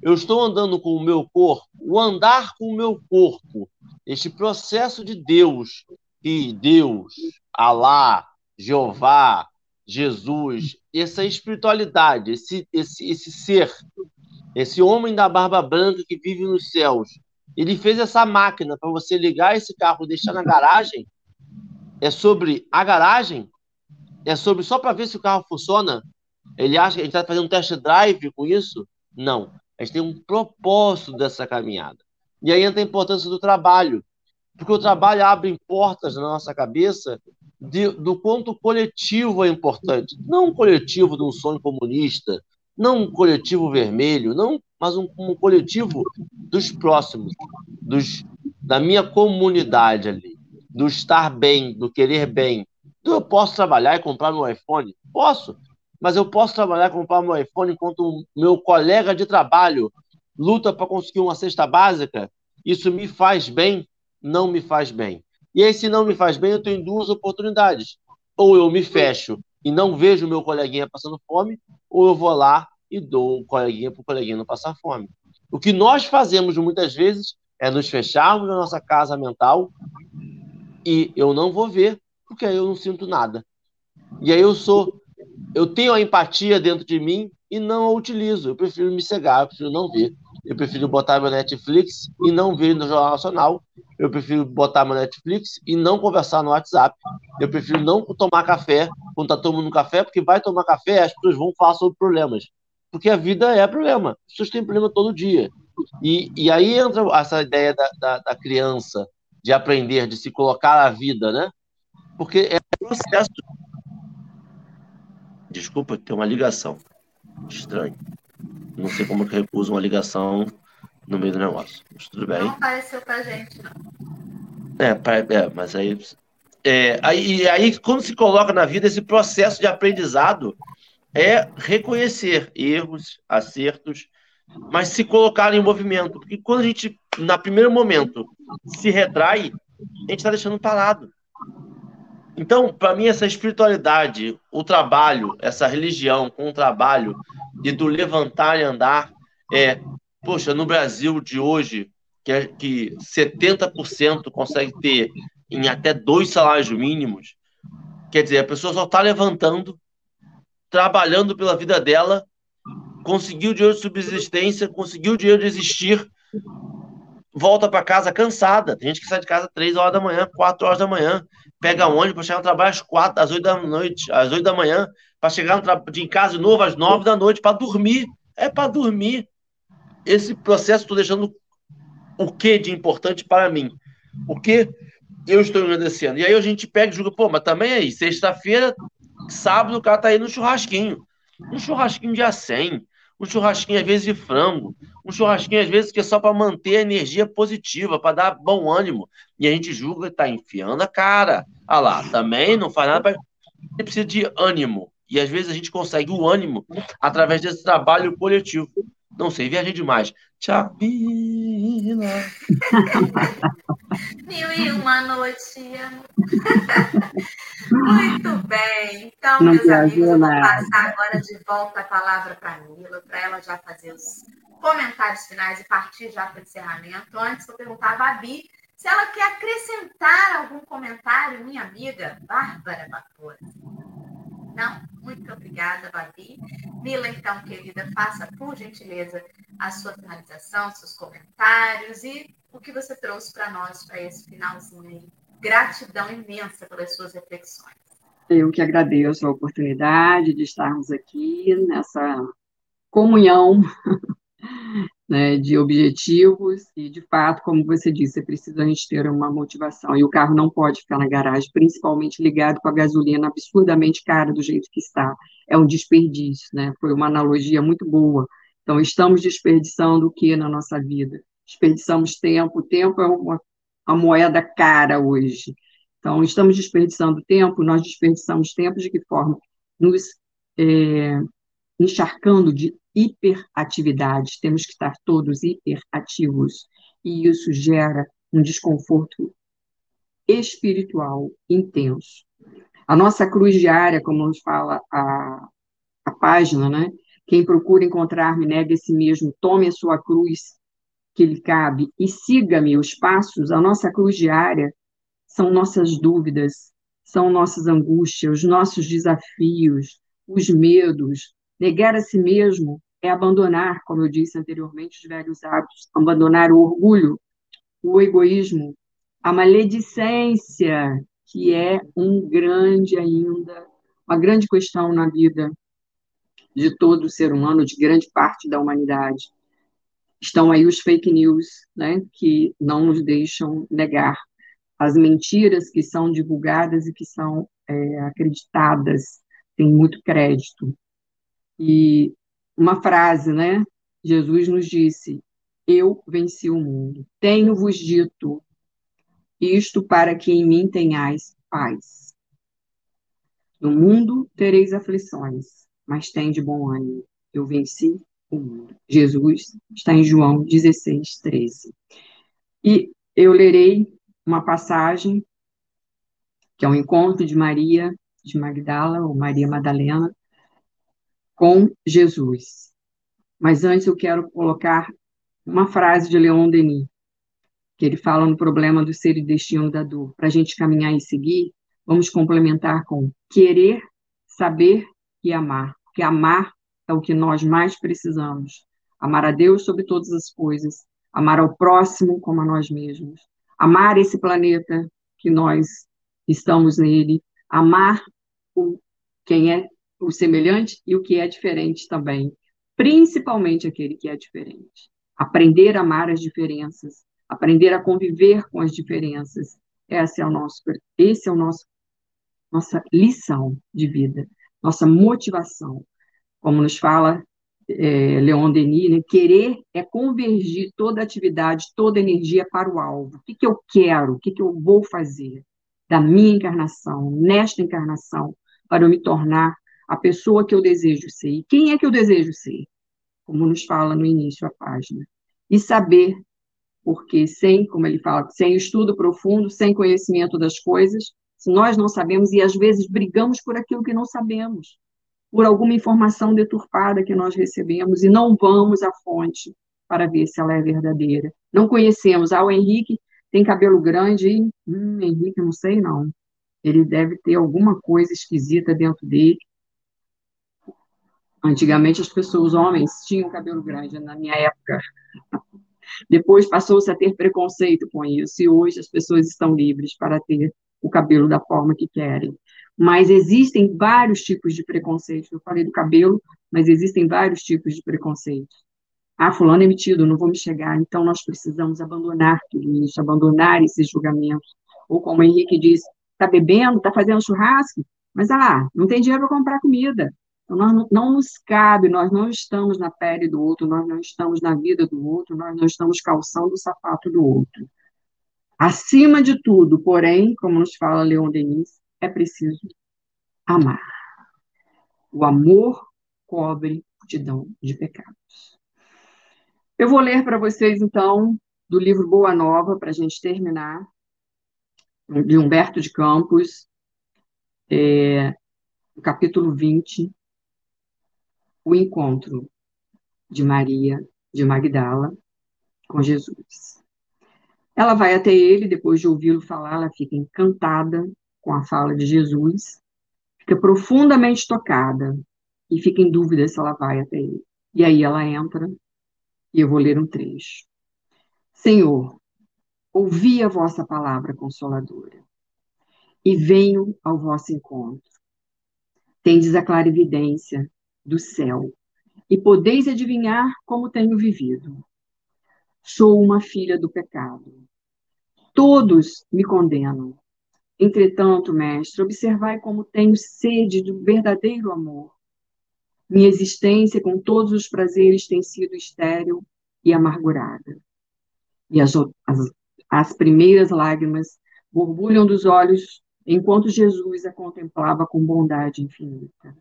Eu estou andando com o meu corpo, o andar com o meu corpo. Este processo de Deus, que Deus, Alá, Jeová, Jesus, essa espiritualidade, esse, esse, esse ser, esse homem da barba branca que vive nos céus, ele fez essa máquina para você ligar esse carro e deixar na garagem. É sobre a garagem é sobre só para ver se o carro funciona? Ele acha que a gente está fazendo um test drive com isso? Não. A gente tem um propósito dessa caminhada. E aí entra a importância do trabalho. Porque o trabalho abre portas na nossa cabeça de, do quanto o coletivo é importante. Não um coletivo de um sonho comunista, não um coletivo vermelho, não, mas um, um coletivo dos próximos, dos, da minha comunidade ali, do estar bem, do querer bem. Então, eu posso trabalhar e comprar meu iPhone? Posso, mas eu posso trabalhar e comprar meu iPhone enquanto o meu colega de trabalho luta para conseguir uma cesta básica? Isso me faz bem? não me faz bem. E aí, se não me faz bem, eu tenho duas oportunidades. Ou eu me fecho e não vejo meu coleguinha passando fome, ou eu vou lá e dou o coleguinha para o coleguinha não passar fome. O que nós fazemos muitas vezes é nos fecharmos na nossa casa mental e eu não vou ver, porque aí eu não sinto nada. E aí eu sou, eu tenho a empatia dentro de mim e não a utilizo. Eu prefiro me cegar, eu prefiro não ver. Eu prefiro botar meu Netflix e não ver no Jornal Nacional. Eu prefiro botar meu Netflix e não conversar no WhatsApp. Eu prefiro não tomar café quando está tomando café, porque vai tomar café as pessoas vão falar sobre problemas. Porque a vida é problema. As pessoas têm problema todo dia. E, e aí entra essa ideia da, da, da criança de aprender, de se colocar na vida, né? Porque é um processo. Desculpa, tem uma ligação. Estranho. Não sei como que recusa uma ligação no meio do negócio. Mas tudo bem. Não apareceu pra gente, não. É, é mas aí, é, aí. Aí, quando se coloca na vida, esse processo de aprendizado é reconhecer erros, acertos, mas se colocar em movimento. Porque quando a gente, na primeiro momento, se retrai, a gente está deixando parado. Então, para mim, essa espiritualidade, o trabalho, essa religião com o trabalho e do levantar e andar, é, poxa, no Brasil de hoje, que, é, que 70% consegue ter em até dois salários mínimos, quer dizer, a pessoa só está levantando, trabalhando pela vida dela, conseguiu dinheiro de subsistência, conseguiu dinheiro de existir, volta para casa cansada. Tem gente que sai de casa três horas da manhã, quatro horas da manhã, pega ônibus para chegar no trabalho às quatro, às oito da noite, às oito da manhã, para chegar no de em casa de novo às nove da noite, para dormir. É para dormir. Esse processo estou deixando o que de importante para mim? O que eu estou agradecendo? E aí a gente pega e julga, pô, mas também aí, sexta-feira, sábado, o cara tá aí no churrasquinho. Um churrasquinho dia 100, um churrasquinho às vezes de frango, um churrasquinho às vezes que é só para manter a energia positiva, para dar bom ânimo. E a gente julga está enfiando a cara. Ah lá, também não faz nada para. Ele precisa de ânimo. E às vezes a gente consegue o ânimo através desse trabalho coletivo. Não sei, viajei demais. Tchau, Bila. Mil e uma noite. Muito bem. Então, Não meus amigos, eu vou passar agora de volta a palavra para a Mila, para ela já fazer os comentários finais e partir já para o encerramento. Antes, vou perguntar a Babi se ela quer acrescentar algum comentário, minha amiga Bárbara Barbosa. Não? Muito obrigada, Babi. Mila, então, querida, faça, por gentileza, a sua finalização, seus comentários e o que você trouxe para nós para esse finalzinho aí. Gratidão imensa pelas suas reflexões. Eu que agradeço a oportunidade de estarmos aqui nessa comunhão né, de objetivos e, de fato, como você disse, é preciso a gente ter uma motivação e o carro não pode ficar na garagem, principalmente ligado com a gasolina absurdamente cara do jeito que está. É um desperdício, né? Foi uma analogia muito boa. Então, estamos desperdiçando o que na nossa vida? Desperdiçamos tempo. O tempo é uma, uma moeda cara hoje. Então, estamos desperdiçando tempo, nós desperdiçamos tempo de que forma? Nos é, encharcando de hiperatividade, temos que estar todos hiperativos, e isso gera um desconforto espiritual intenso. A nossa cruz diária, como nos fala a, a página, né? Quem procura encontrar-me, negue a si mesmo, tome a sua cruz que lhe cabe e siga-me os passos. A nossa cruz diária são nossas dúvidas, são nossas angústias, os nossos desafios, os medos. Negar a si mesmo é abandonar, como eu disse anteriormente, os velhos hábitos, abandonar o orgulho, o egoísmo, a maledicência, que é um grande ainda, uma grande questão na vida de todo ser humano, de grande parte da humanidade. Estão aí os fake news, né, que não nos deixam negar as mentiras que são divulgadas e que são é, acreditadas, tem muito crédito. E uma frase, né? Jesus nos disse: Eu venci o mundo. Tenho-vos dito isto para que em mim tenhais paz. No mundo tereis aflições, mas tem de bom ânimo. Eu venci o mundo. Jesus está em João 16, 13. E eu lerei uma passagem que é o um encontro de Maria de Magdala, ou Maria Madalena, com Jesus. Mas antes eu quero colocar uma frase de Leon Denis, que ele fala no problema do ser e destino da dor. Para a gente caminhar e seguir, vamos complementar com querer, saber e amar. Porque amar é o que nós mais precisamos. Amar a Deus sobre todas as coisas, amar ao próximo como a nós mesmos, amar esse planeta que nós estamos nele, amar o, quem é o semelhante e o que é diferente também, principalmente aquele que é diferente. Aprender a amar as diferenças, aprender a conviver com as diferenças. Esse é o nosso, esse é o nosso, nossa lição de vida, nossa motivação. Como nos fala é, Leon Denis, né? querer é convergir toda atividade, toda energia para o alvo. O que, que eu quero? O que, que eu vou fazer da minha encarnação, nesta encarnação, para eu me tornar a pessoa que eu desejo ser? E quem é que eu desejo ser? Como nos fala no início a página. E saber porque sem, como ele fala, sem estudo profundo, sem conhecimento das coisas, se nós não sabemos e às vezes brigamos por aquilo que não sabemos, por alguma informação deturpada que nós recebemos e não vamos à fonte para ver se ela é verdadeira. Não conhecemos. Ah, o Henrique tem cabelo grande e, hum, Henrique, não sei não. Ele deve ter alguma coisa esquisita dentro dele. Antigamente as pessoas, homens, tinham cabelo grande. Na minha época, depois passou-se a ter preconceito com isso, e hoje as pessoas estão livres para ter o cabelo da forma que querem. Mas existem vários tipos de preconceito. Eu falei do cabelo, mas existem vários tipos de preconceito. Ah, fulano é metido, não vou me chegar. Então nós precisamos abandonar tudo isso, abandonar esses julgamentos. Ou como o Henrique diz, está bebendo, está fazendo churrasco, mas ah, não tem dinheiro para comprar comida. Então, nós, não nos cabe, nós não estamos na pele do outro, nós não estamos na vida do outro, nós não estamos calçando o sapato do outro. Acima de tudo, porém, como nos fala Leon Denis, é preciso amar. O amor cobre multidão de pecados. Eu vou ler para vocês, então, do livro Boa Nova, para a gente terminar, de Humberto de Campos, é, capítulo 20, o encontro de Maria de Magdala com Jesus. Ela vai até ele, depois de ouvi-lo falar, ela fica encantada com a fala de Jesus, fica profundamente tocada e fica em dúvida se ela vai até ele. E aí ela entra, e eu vou ler um trecho. Senhor, ouvi a vossa palavra consoladora e venho ao vosso encontro. Tendes a clarividência do céu, e podeis adivinhar como tenho vivido. Sou uma filha do pecado. Todos me condenam. Entretanto, mestre, observai como tenho sede do verdadeiro amor. Minha existência com todos os prazeres tem sido estéril e amargurada. E as, as, as primeiras lágrimas borbulham dos olhos enquanto Jesus a contemplava com bondade infinita.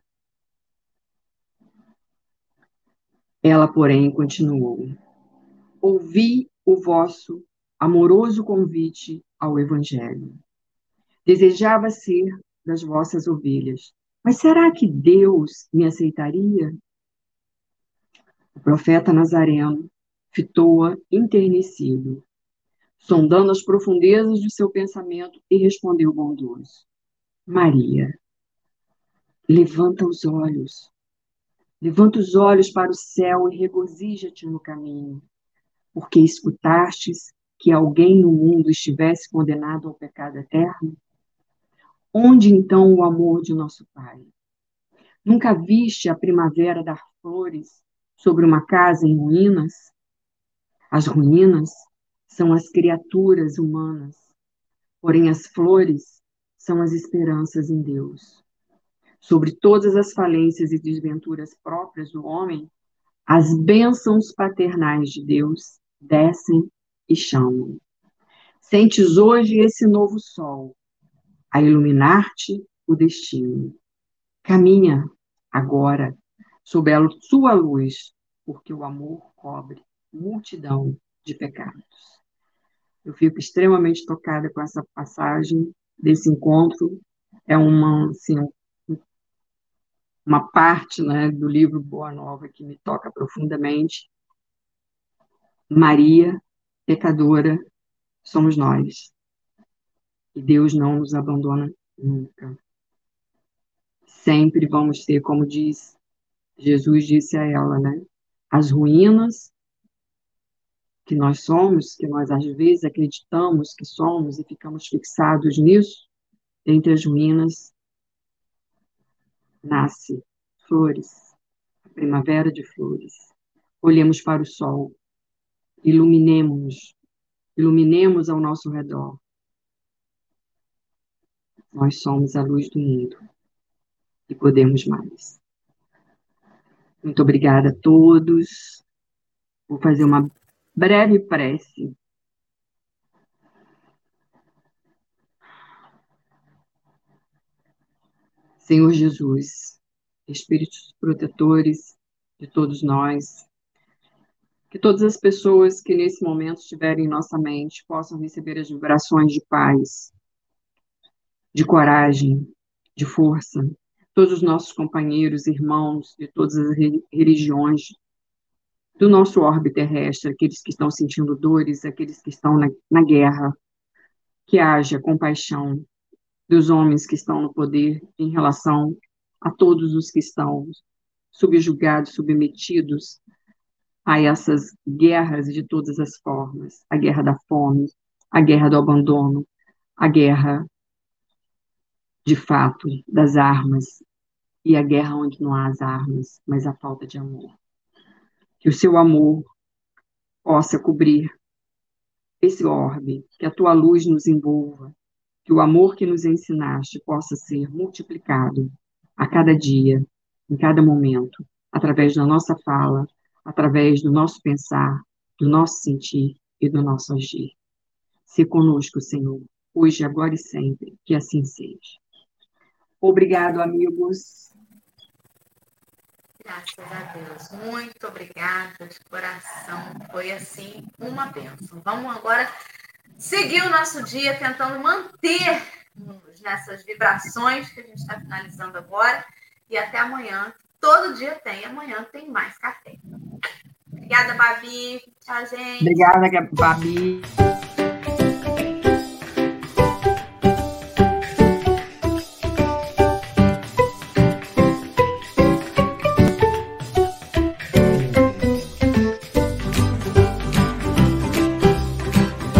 Ela, porém, continuou: Ouvi o vosso amoroso convite ao Evangelho. Desejava ser das vossas ovelhas, mas será que Deus me aceitaria? O profeta Nazareno fitou-a enternecido, sondando as profundezas do seu pensamento e respondeu bondoso: Maria, levanta os olhos Levanta os olhos para o céu e regozija-te no caminho, porque escutastes que alguém no mundo estivesse condenado ao pecado eterno? Onde então o amor de nosso Pai? Nunca viste a primavera dar flores sobre uma casa em ruínas? As ruínas são as criaturas humanas, porém as flores são as esperanças em Deus. Sobre todas as falências e desventuras próprias do homem, as bênçãos paternais de Deus descem e chamam. Sentes hoje esse novo sol a iluminar-te o destino. Caminha agora sob a sua luz, porque o amor cobre multidão de pecados. Eu fico extremamente tocada com essa passagem desse encontro. É uma, assim, uma parte né, do livro Boa Nova que me toca profundamente. Maria, pecadora, somos nós. E Deus não nos abandona nunca. Sempre vamos ter, como diz Jesus disse a ela, né? As ruínas que nós somos, que nós às vezes acreditamos que somos e ficamos fixados nisso, entre as ruínas nasce flores, a primavera de flores. Olhemos para o sol, iluminemos, iluminemos ao nosso redor. Nós somos a luz do mundo e podemos mais. Muito obrigada a todos. Vou fazer uma breve prece. Senhor Jesus, espíritos protetores de todos nós, que todas as pessoas que nesse momento estiverem em nossa mente possam receber as vibrações de paz, de coragem, de força. Todos os nossos companheiros, irmãos de todas as religiões do nosso orbe terrestre, aqueles que estão sentindo dores, aqueles que estão na, na guerra, que haja compaixão dos homens que estão no poder em relação a todos os que estão subjugados, submetidos a essas guerras de todas as formas a guerra da fome, a guerra do abandono, a guerra, de fato, das armas e a guerra onde não há as armas, mas a falta de amor. Que o seu amor possa cobrir esse orbe, que a tua luz nos envolva, que o amor que nos ensinaste possa ser multiplicado a cada dia, em cada momento, através da nossa fala, através do nosso pensar, do nosso sentir e do nosso agir. Se conosco, Senhor, hoje, agora e sempre, que assim seja. Obrigado, amigos. Graças a Deus. Muito obrigada de coração. Foi assim uma bênção. Vamos agora seguir o nosso dia tentando manter nessas vibrações que a gente está finalizando agora. E até amanhã. Todo dia tem. Amanhã tem mais café. Obrigada, Babi. Tchau, gente. Obrigada, Babi.